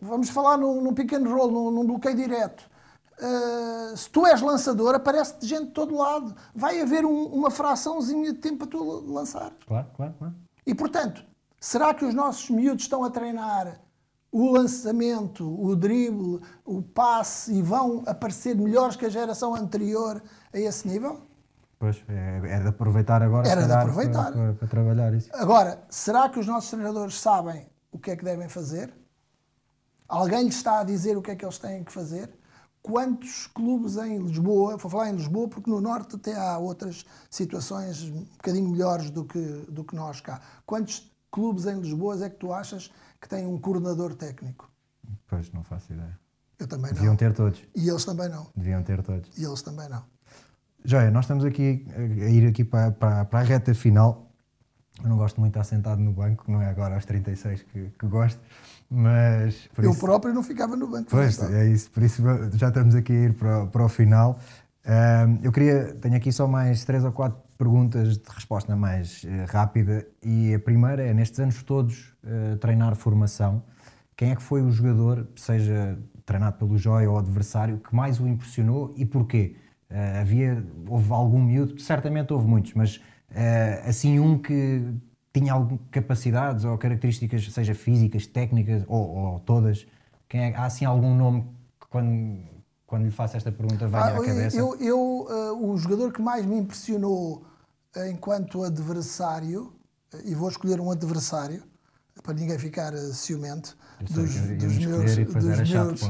vamos falar num, num pick and roll, num, num bloqueio direto. Uh, se tu és lançador, aparece gente de todo lado. Vai haver um, uma fraçãozinha de tempo para tu lançar. Claro, claro, claro. E portanto, será que os nossos miúdos estão a treinar o lançamento, o drible, o passe e vão aparecer melhores que a geração anterior a esse nível? Pois, é, é de aproveitar agora Era de aproveitar. Para, para, para, trabalhar isso. Agora, será que os nossos treinadores sabem o que é que devem fazer? Alguém lhes está a dizer o que é que eles têm que fazer? Quantos clubes em Lisboa, vou falar em Lisboa porque no Norte até há outras situações um bocadinho melhores do que, do que nós cá. Quantos clubes em Lisboa é que tu achas que têm um coordenador técnico? Pois, não faço ideia. Eu também Deviam não. ter todos. E eles também não. Deviam ter todos. E eles também não. Joia, nós estamos aqui a ir aqui para, para, para a reta final. Eu não gosto muito de estar sentado no banco, não é agora aos 36 que, que gosto, mas... eu isso- próprio não ficava no banco. Pois, é isso, por isso já estamos aqui a ir para, o- para o final. Ahm, eu queria, tenho aqui só mais três ou quatro perguntas de resposta mais eh, rápida e a primeira é, nestes anos todos, eh, treinar formação, quem é que foi o jogador, seja treinado pelo Joy ou adversário, que mais o impressionou e porquê? Eh, havia, houve algum miúdo, certamente houve muitos, mas eh, assim um que tinha algumas capacidades ou características, seja físicas, técnicas ou, ou todas, quem é, há assim algum nome que quando, quando lhe faço esta pergunta venha Ah, à cabeça? eu, eu, eh, o jogador que mais me impressionou enquanto adversário, e vou escolher um adversário, para ninguém ficar ciumento, dos, dos meus, dos, meus,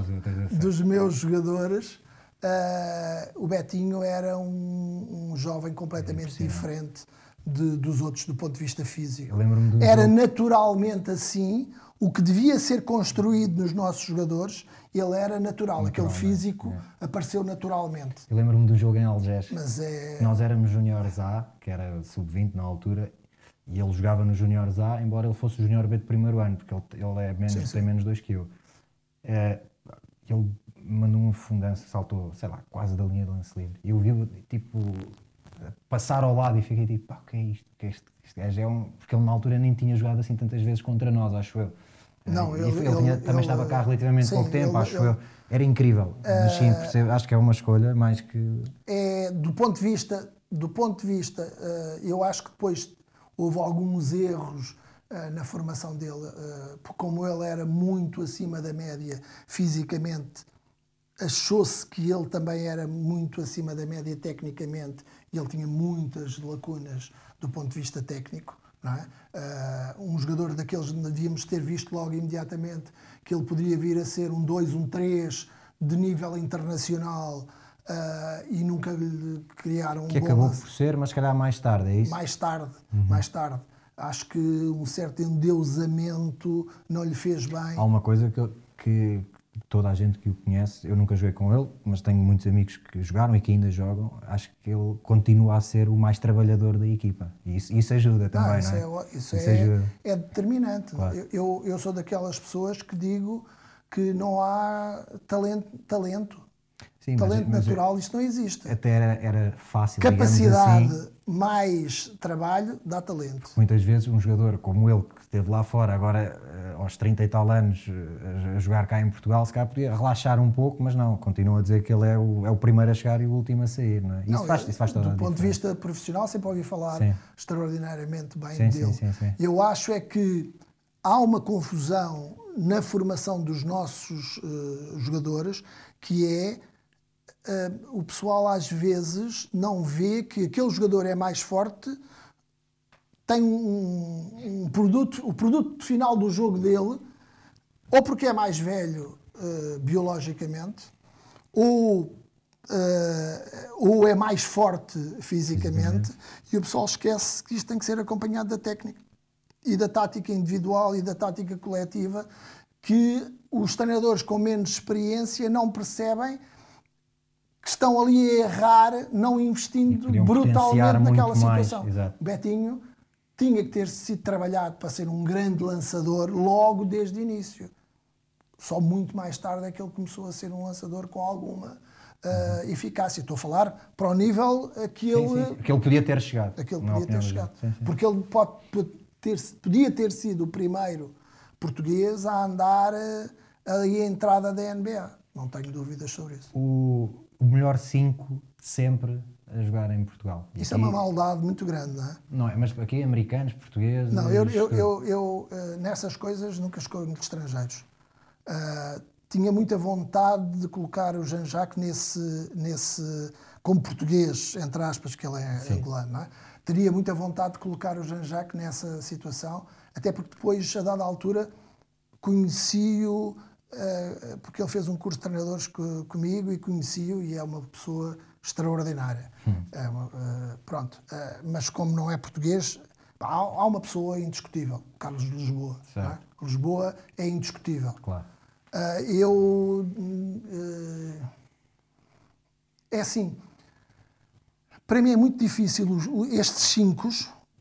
dos meus jogadores, eh, o Betinho era um, um jovem completamente diferente de- dos outros do ponto de vista físico. Eu lembro-me de um Era jogo- naturalmente assim, o que devia ser construído nos nossos jogadores, ele era natural. Aquele físico apareceu naturalmente. Eu lembro-me do jogo em Algés. Mas é. Nós éramos juniores A, que era sub-20 na altura, e ele jogava nos juniores A, embora ele fosse o junior B de primeiro ano, porque ele, ele é menos, tem menos dois que eu. Eh, ele mandou uma fundança, saltou, sei lá, quase da linha de lance livre. E eu vi, tipo, passar ao lado e fiquei tipo, pá, o que é isto? O que é este, este gajo é um... Porque ele na altura nem tinha jogado assim tantas vezes contra nós, acho eu. Não, Eh, ele- e foi- ele- tinha- também ele- estava cá relativamente sim, pouco tempo, ele- acho ele- eu. Era incrível, mas sim, percebo, acho que é uma escolha mais que... é, do ponto de vista, do ponto de vista, eh, eu acho que depois houve alguns erros eh, na formação dele, eh, porque como ele era muito acima da média fisicamente, achou-se que ele também era muito acima da média tecnicamente e ele tinha muitas lacunas do ponto de vista técnico. Não é? Eh, um jogador daqueles devíamos ter visto logo imediatamente que ele poderia vir a ser um 2, um 3 de nível internacional eh, e nunca lhe criaram um Que acabou por ser, mas calhar mais tarde, é isso? mais tarde, Uhum. mais tarde. Acho que um certo endeusamento não lhe fez bem. Há uma coisa que, eu- que toda a gente que o conhece, eu nunca joguei com ele, mas tenho muitos amigos que jogaram e que ainda jogam, acho que ele continua a ser o mais trabalhador da equipa. E isso, isso ajuda também, Ah, não isso é? é, ó- isso Isso é- ajuda. é determinante. Claro. Eu, eu, eu sou daquelas pessoas que digo que não há talento, talento, Sim, mas- talento mas natural, isto não existe. Até era, era fácil, Capacidade assim. mais trabalho dá talento. Muitas vezes um jogador como ele, que esteve lá fora, agora eh, aos 30 e tal anos, eh, a jogar cá em Portugal, se calhar podia relaxar um pouco, mas não, continua a dizer que ele é o, é o primeiro a chegar e o último a sair. Não é? Isso, Não, faz, eu, isso faz toda a Do ponto de vista profissional, sempre ouvi falar Sim. extraordinariamente bem Sim, dele. sim, sim. Eu acho é que há uma confusão na formação dos nossos eh, jogadores que é o pessoal às vezes não vê que aquele jogador é mais forte, tem um, um produto, o produto final do jogo dele, ou porque é mais velho eh, biologicamente, ou, eh, ou é mais forte fisicamente, e o pessoal esquece que isto tem que ser acompanhado da técnica e da tática individual e da tática coletiva, que os treinadores com menos experiência não percebem que estão ali a errar, não investindo brutalmente naquela situação. Betinho tinha que ter sido trabalhado para ser um grande lançador logo desde o início. Só muito mais tarde é que ele começou a ser um lançador com alguma ah, eficácia. Estou a falar para o nível a que ele, sim, sim. Que ele podia ter chegado. a que ele podia ter do chegado. Sim. Porque ele pode ter, podia ter sido o primeiro português a andar ah, ali à entrada da NBA. Não tenho dúvidas sobre isso. O, o melhor 5 de sempre a jogar em Portugal. E Isso é aqui- uma maldade muito grande, não é? Não é, mas aqui americanos, portugueses. Não, eu, eu, eu, eu, eh, nessas coisas nunca escolho estrangeiros. Ah, tinha muita vontade de colocar o Jean-Jacques nesse, nesse, como português, entre aspas, que ele é angolano, não é? Teria muita vontade de colocar o Jean-Jacques nessa situação, até porque depois, a dada altura, conheci-o, porque ele fez um curso de treinadores co- comigo e conheci-o e é uma pessoa extraordinária. É uma, eh, pronto, eh, mas como não é português, há, uma pessoa indiscutível, Carlos de Lisboa. é? Lisboa é indiscutível. Claro. Eu. É assim. Para mim é muito difícil estes cinco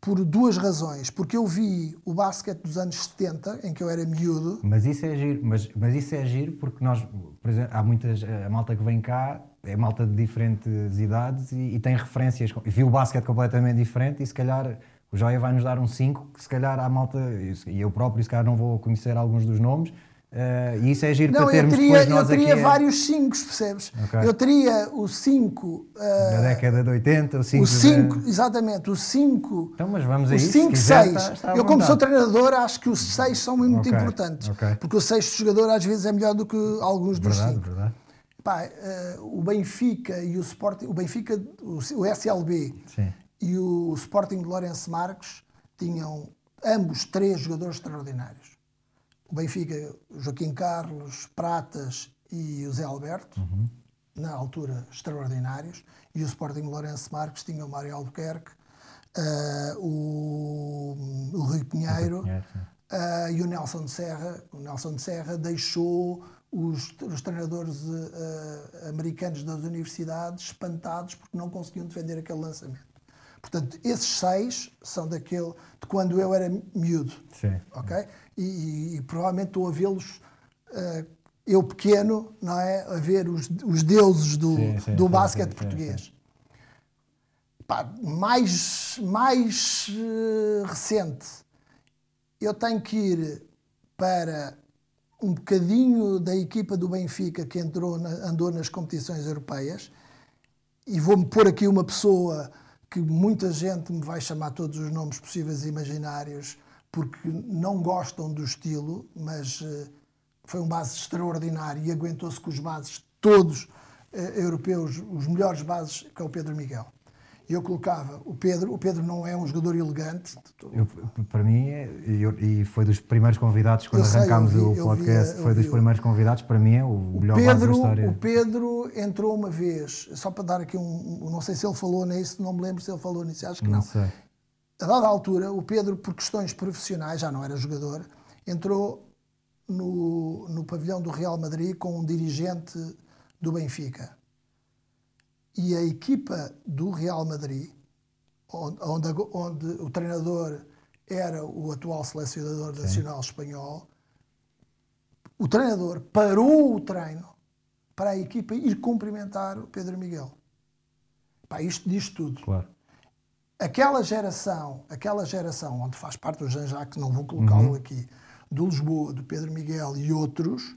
por duas razões. Porque eu vi o basquete dos anos 70, em que eu era miúdo. Mas isso é giro, mas, mas isso é giro porque nós, por exemplo, há muitas. A malta que vem cá é malta de diferentes idades e, e tem referências. Viu o basquete completamente diferente e se calhar o Joia vai nos dar um 5 que se calhar a malta, e eu próprio se calhar não vou conhecer alguns dos nomes, Uh, e isso é giro não, para termos eu teria, depois nós eu teria vários 5, percebes? Okay. Eu teria o 5 uh, da década de 80, o 5 o 5, da... exatamente, o 5. Então, mas vamos a o isso. 5, 6. Eu como sou treinador, acho que os 6 são muito okay. importantes, okay. porque o sexto jogador às vezes é melhor do que alguns dos 5. Verdade, verdade. Pá, uh, o Benfica e o Sporting, o Benfica, o, o SLB Sim. e o Sporting de Lourenço Marques tinham ambos três jogadores extraordinários o Benfica, Joaquim Carlos, Pratas e o Zé Alberto, uhum. na altura extraordinários, e o Sporting Lourenço Marques tinha o Mário Albuquerque, uh, o, o Rui Pinheiro, uh, e o Nelson de Serra. O Nelson de Serra deixou os, os treinadores uh, americanos das universidades espantados porque não conseguiam defender aquele lançamento. Portanto, esses seis são daquele de quando eu era miúdo. Sim. Ok? E, e, provavelmente estou a vê-los, uh, eu pequeno, não é? A ver os, os deuses do, sim, sim, do sim, basquete português. Pá, mais mais uh, recente, eu tenho que ir para um bocadinho da equipa do Benfica que entrou na, andou nas competições europeias e vou-me pôr aqui uma pessoa que muita gente me vai chamar todos os nomes possíveis e imaginários porque não gostam do estilo, mas uh, foi um base extraordinário e aguentou-se com os bases todos uh, europeus, os melhores bases, que é o Pedro Miguel. Eu colocava o Pedro, o Pedro não é um jogador elegante. Eu, para mim, eu, e foi dos primeiros convidados, quando sei, arrancámos vi, o podcast, vi, foi dos primeiros convidados, para mim é o, o melhor Pedro, base da história. O Pedro entrou uma vez, só para dar aqui um, não sei se ele falou nisso, não me lembro se ele falou nisso, acho que não. não. A dada altura, o Pedro, por questões profissionais, já não era jogador, entrou no, no pavilhão do Real Madrid com um dirigente do Benfica e a equipa do Real Madrid, onde, onde, onde o treinador era o atual selecionador Sim. nacional espanhol, o treinador parou o treino para a equipa ir cumprimentar o Pedro Miguel. Pá, isto diz tudo. Claro. Aquela geração, aquela geração onde faz parte o Jean Jacques, não vou colocá-lo uhum. aqui, do Lisboa, do Pedro Miguel e outros,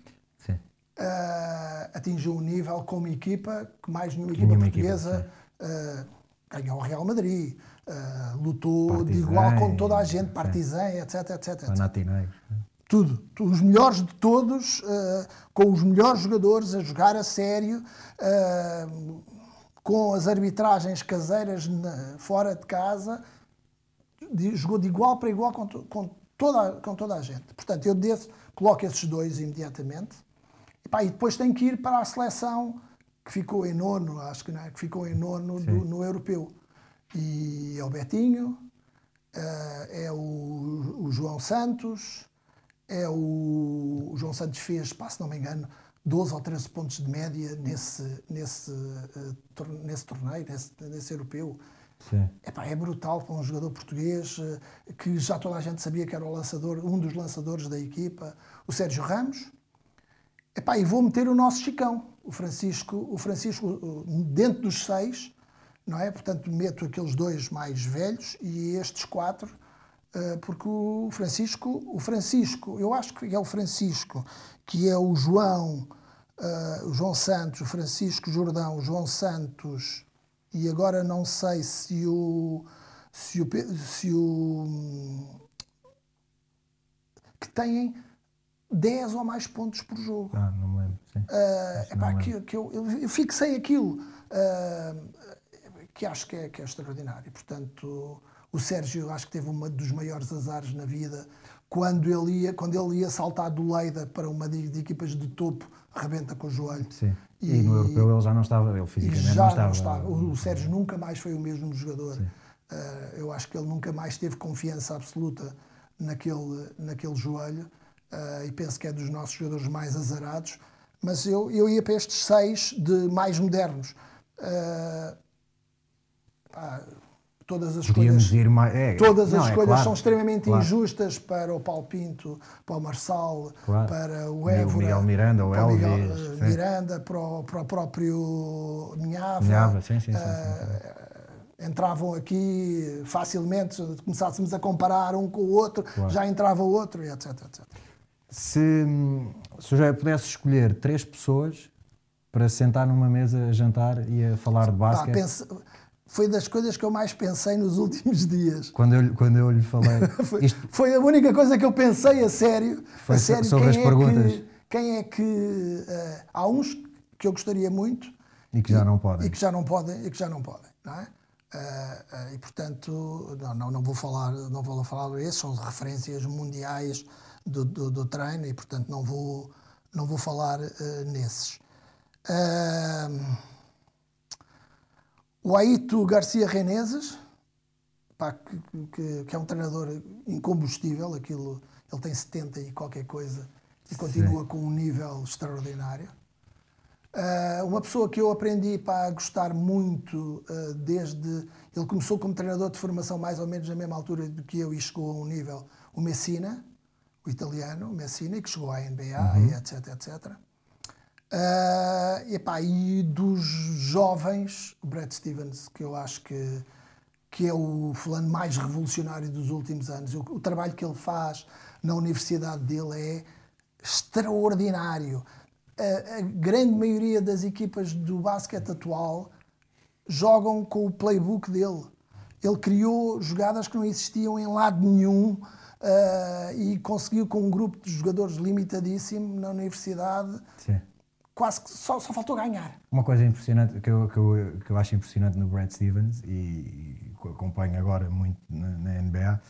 uh, atingiu um nível como equipa que mais nenhuma equipa nenhuma portuguesa equipa, uh, ganhou o Real Madrid, uh, lutou Partizan, de igual com toda a gente, Partizan, etc, etc, etc. Tudo. Os melhores de todos, uh, com os melhores jogadores a jogar a sério, com as arbitragens caseiras na, fora de casa, de, jogou de igual para igual com, com, toda, com toda a gente. Portanto, eu desço, coloco esses dois imediatamente. E, pá, e depois tem que ir para a seleção que ficou em nono, acho que não é, que ficou em nono do, no europeu. E é o Betinho, uh, é o, o, João Santos, é o, o João Santos fez, pá, se não me engano, 12 ou 13 pontos de média nesse, nesse, uh, tor nesse torneio, nesse, nesse europeu. Epá, é brutal para um jogador português uh, que já toda a gente sabia que era o lançador, um dos lançadores da equipa, o Sérgio Ramos, Epá, e vou meter o nosso Chicão, o Francisco, o Francisco dentro dos seis, não é? Portanto, meto aqueles dois mais velhos e estes quatro, porque o Francisco, o Francisco, eu acho que é o Francisco, que é o João, uh, o João Santos, o Francisco Jordão, o João Santos, e agora não sei se o. Se o, se o que têm 10 ou mais pontos por jogo. Ah, não me lembro. Sim. Uh, epá, que, que eu, eu, fixei aquilo uh, que acho que é, que é extraordinário. Portanto, o Sérgio acho que teve um dos maiores azares na vida quando ele ia, quando ele ia saltar do Leida para uma de, de equipas de topo, rebenta com o joelho. Sim. E, e, no europeu ele já não estava, ele fisicamente já não estava. Não estava. O, o Sérgio nunca mais foi o mesmo jogador. Uh, eu acho que ele nunca mais teve confiança absoluta naquele, naquele joelho. uh, e penso que é dos nossos jogadores mais azarados, mas eu, eu ia para estes seis de mais modernos. Uh, pá, todas as Podíamos escolhas, ir mais. É, todas não, as é escolhas claro, são extremamente claro. injustas para o Paulo Pinto, para o Marçal, Claro. para o Évora, Miguel Miranda, o para o Miguel, Elvis, eh, sim. Miranda, para o, para o próprio Minhava. Minhava, sim, sim, sim, Eh, entravam aqui facilmente, se começássemos a comparar um com o outro, já entrava o outro, e etc, etc. Se, se o José pudesse escolher três pessoas para sentar numa mesa a jantar e a falar de basquete, foi das coisas que eu mais pensei nos [laughs] últimos dias. quando, eu, quando eu lhe falei. [laughs] Foi, isto, foi a única coisa que eu pensei a sério. Foi a sério sobre as quem perguntas. É que, quem é que. eh, há uns que eu gostaria muito e que já não podem. e que já não podem e que já não podem, não é? Eh, eh, e portanto não, não, não vou falar não vou falar esses são referências mundiais do, do, do treino e portanto não vou não vou falar nesses Ahm, o Aito Garcia Reneses pá, que, que- que é um treinador incombustível aquilo ele tem 70 e qualquer coisa e continua com um nível extraordinário Uh, uma pessoa que eu aprendi para gostar muito uh, desde. Ele começou como treinador de formação mais ou menos na mesma altura do que eu e chegou a um nível. O Messina, o italiano, o Messina, que chegou à NBA e etc, etc. Uh, e, pá, e dos jovens, o Brad Stevens, que eu acho que, que é o fulano mais revolucionário dos últimos anos. O, o trabalho que ele faz na universidade dele é extraordinário. A, a grande maioria das equipas do basquete atual jogam com o playbook dele. Ele criou jogadas que não existiam em lado nenhum ah, e conseguiu com um grupo de jogadores limitadíssimo na universidade, Sim. Quase que só, só faltou ganhar. Uma coisa impressionante que eu, que, eu, que eu acho impressionante no Brad Stevens e, acompanho agora muito na, na NBA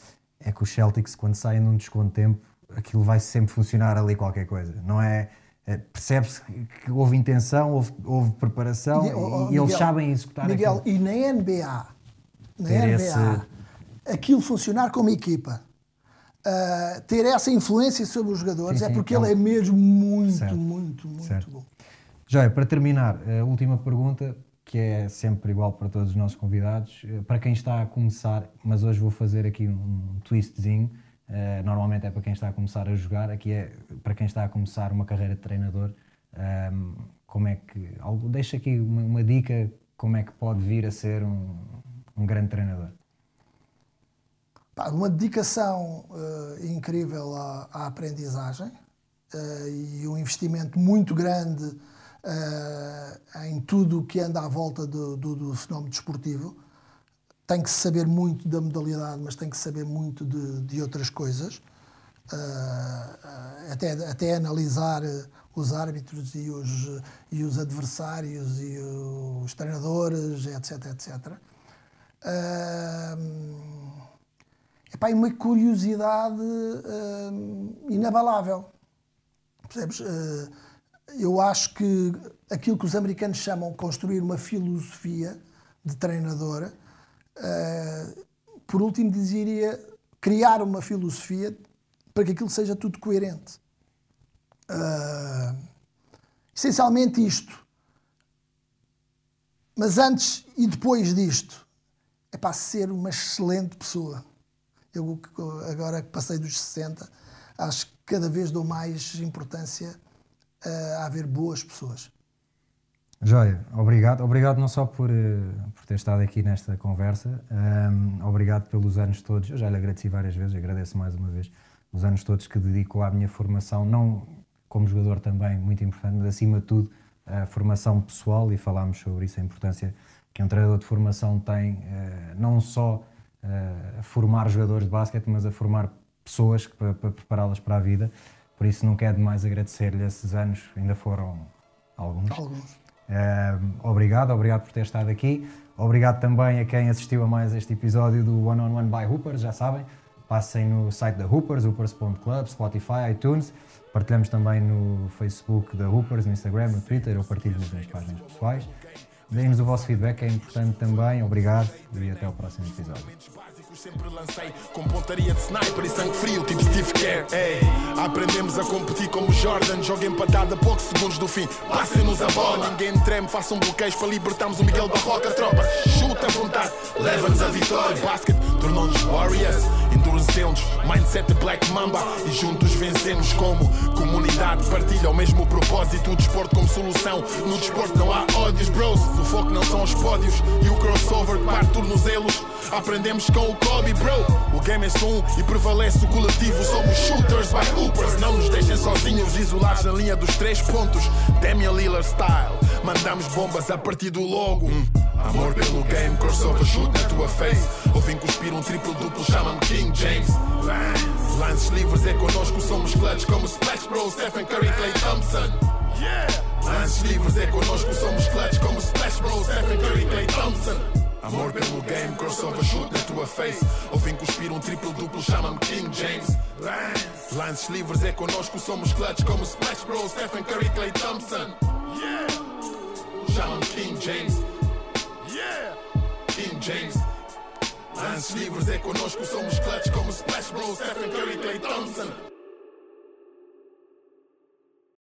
é que os Celtics, quando saem num desconto de tempo, aquilo vai sempre funcionar ali qualquer coisa. Não é. é- Percebe-se que houve intenção, houve, houve preparação E, oh, e eles Miguel, sabem executar Miguel, aquilo. e na NBA, na NBA, esse- aquilo funcionar como equipa, ah, ter essa influência sobre os jogadores, Sim, é sim, porque é ele é mesmo muito, Certo. muito, muito Certo. bom. Joia, para terminar, a última pergunta, que é sempre igual para todos os nossos convidados, eh, para quem está a começar, mas hoje vou fazer aqui um twistzinho, eh, normalmente é para quem está a começar a jogar, aqui é para quem está a começar uma carreira de treinador, ahm, como é que, deixa aqui uma, uma dica, como é que pode vir a ser um, um grande treinador. Uma dedicação eh, incrível à, à aprendizagem eh, e um investimento muito grande eh, em tudo o que anda à volta do, do- do fenómeno desportivo. Tem que saber muito da modalidade, mas tem que saber muito de, de outras coisas. Eh, até, até analisar os árbitros e os, e os adversários e os treinadores, etc, etc. Ahm, Epá, uma curiosidade hum, inabalável. Percebes? Eh, eu acho que aquilo que os americanos chamam construir uma filosofia de treinador, eh, por último diria criar uma filosofia para que aquilo seja tudo coerente. Ah, essencialmente isto. Mas antes e depois disto, é para ser uma excelente pessoa. Eu, agora que passei dos 60, acho que cada vez dou mais importância a haver boas pessoas. Joia, obrigado. Obrigado não só por, eh, por ter estado aqui nesta conversa, ahm, obrigado pelos anos todos. Eu já lhe agradeci várias vezes, agradeço mais uma vez os anos todos que dedico à minha formação, não como jogador também, muito importante, mas acima de tudo a formação pessoal e falámos sobre isso, a importância que um treinador de formação tem, eh, não só eh, a formar jogadores de basquete, mas a formar pessoas para, para prepará-las para a vida. Por isso não quero demais agradecer-lhe esses anos, ainda foram alguns. Alguns. Eh, obrigado, obrigado por ter estado aqui. Obrigado também a quem assistiu a mais este episódio do One on One by Hoopers, já sabem. Passem no site da Hoopers, hoopers.club, Spotify, iTunes. Partilhamos também no Facebook da Hoopers, no Instagram, no Twitter. Eu partilho nas minhas páginas pessoais. Deem-nos o vosso feedback, é importante também. Obrigado e até o próximo episódio. Básicos sempre lancei com pontaria de sniper e sangue frio, tipo Steve Kerr. Ei, aprendemos a competir como Jordan, jogo empatado a poucos segundos do fim. Passem-nos a bola, ninguém treme, façam bloqueios para libertarmos o Miguel Barroca. Tropa, chuta à vontade, leva-nos a vitória. Basket tornou-nos Warriors, endurecemos, mindset Black Mamba e juntos vencemos como comunidade. Partilha o mesmo propósito, o desporto como solução. No desporto não há ódios, bros. O foco não são os pódios e o crossover parte tornozelos. Aprendemos com o Kobe, bro. O game é só e prevalece o coletivo. Somos shooters by hoopers. Não nos deixem sozinhos, isolados na linha dos três pontos. Damian Lillard style. Mandamos bombas a partir do logo. Hum. Amor pelo game, crossover shoot na tua face. Ouvem cuspir um triplo duplo, chama-me King James. Lances livres é connosco, somos clutch como Splash Bros, Stephen Curry, Clay Thompson. Lances livres é connosco, somos clutch como Splash Bros, Stephen Curry, Clay Thompson. Amor pelo game, crossover shoot na tua face. Ouvem cuspir um triplo duplo, chama-me King James. Lances livres é connosco, somos clutch como Splash Bros, Stephen Curry, Clay Thompson. Chama-me King James. King James. Lances livres é connosco, somos clutch como Splash Bros, Stephen Curry, Clay Thompson.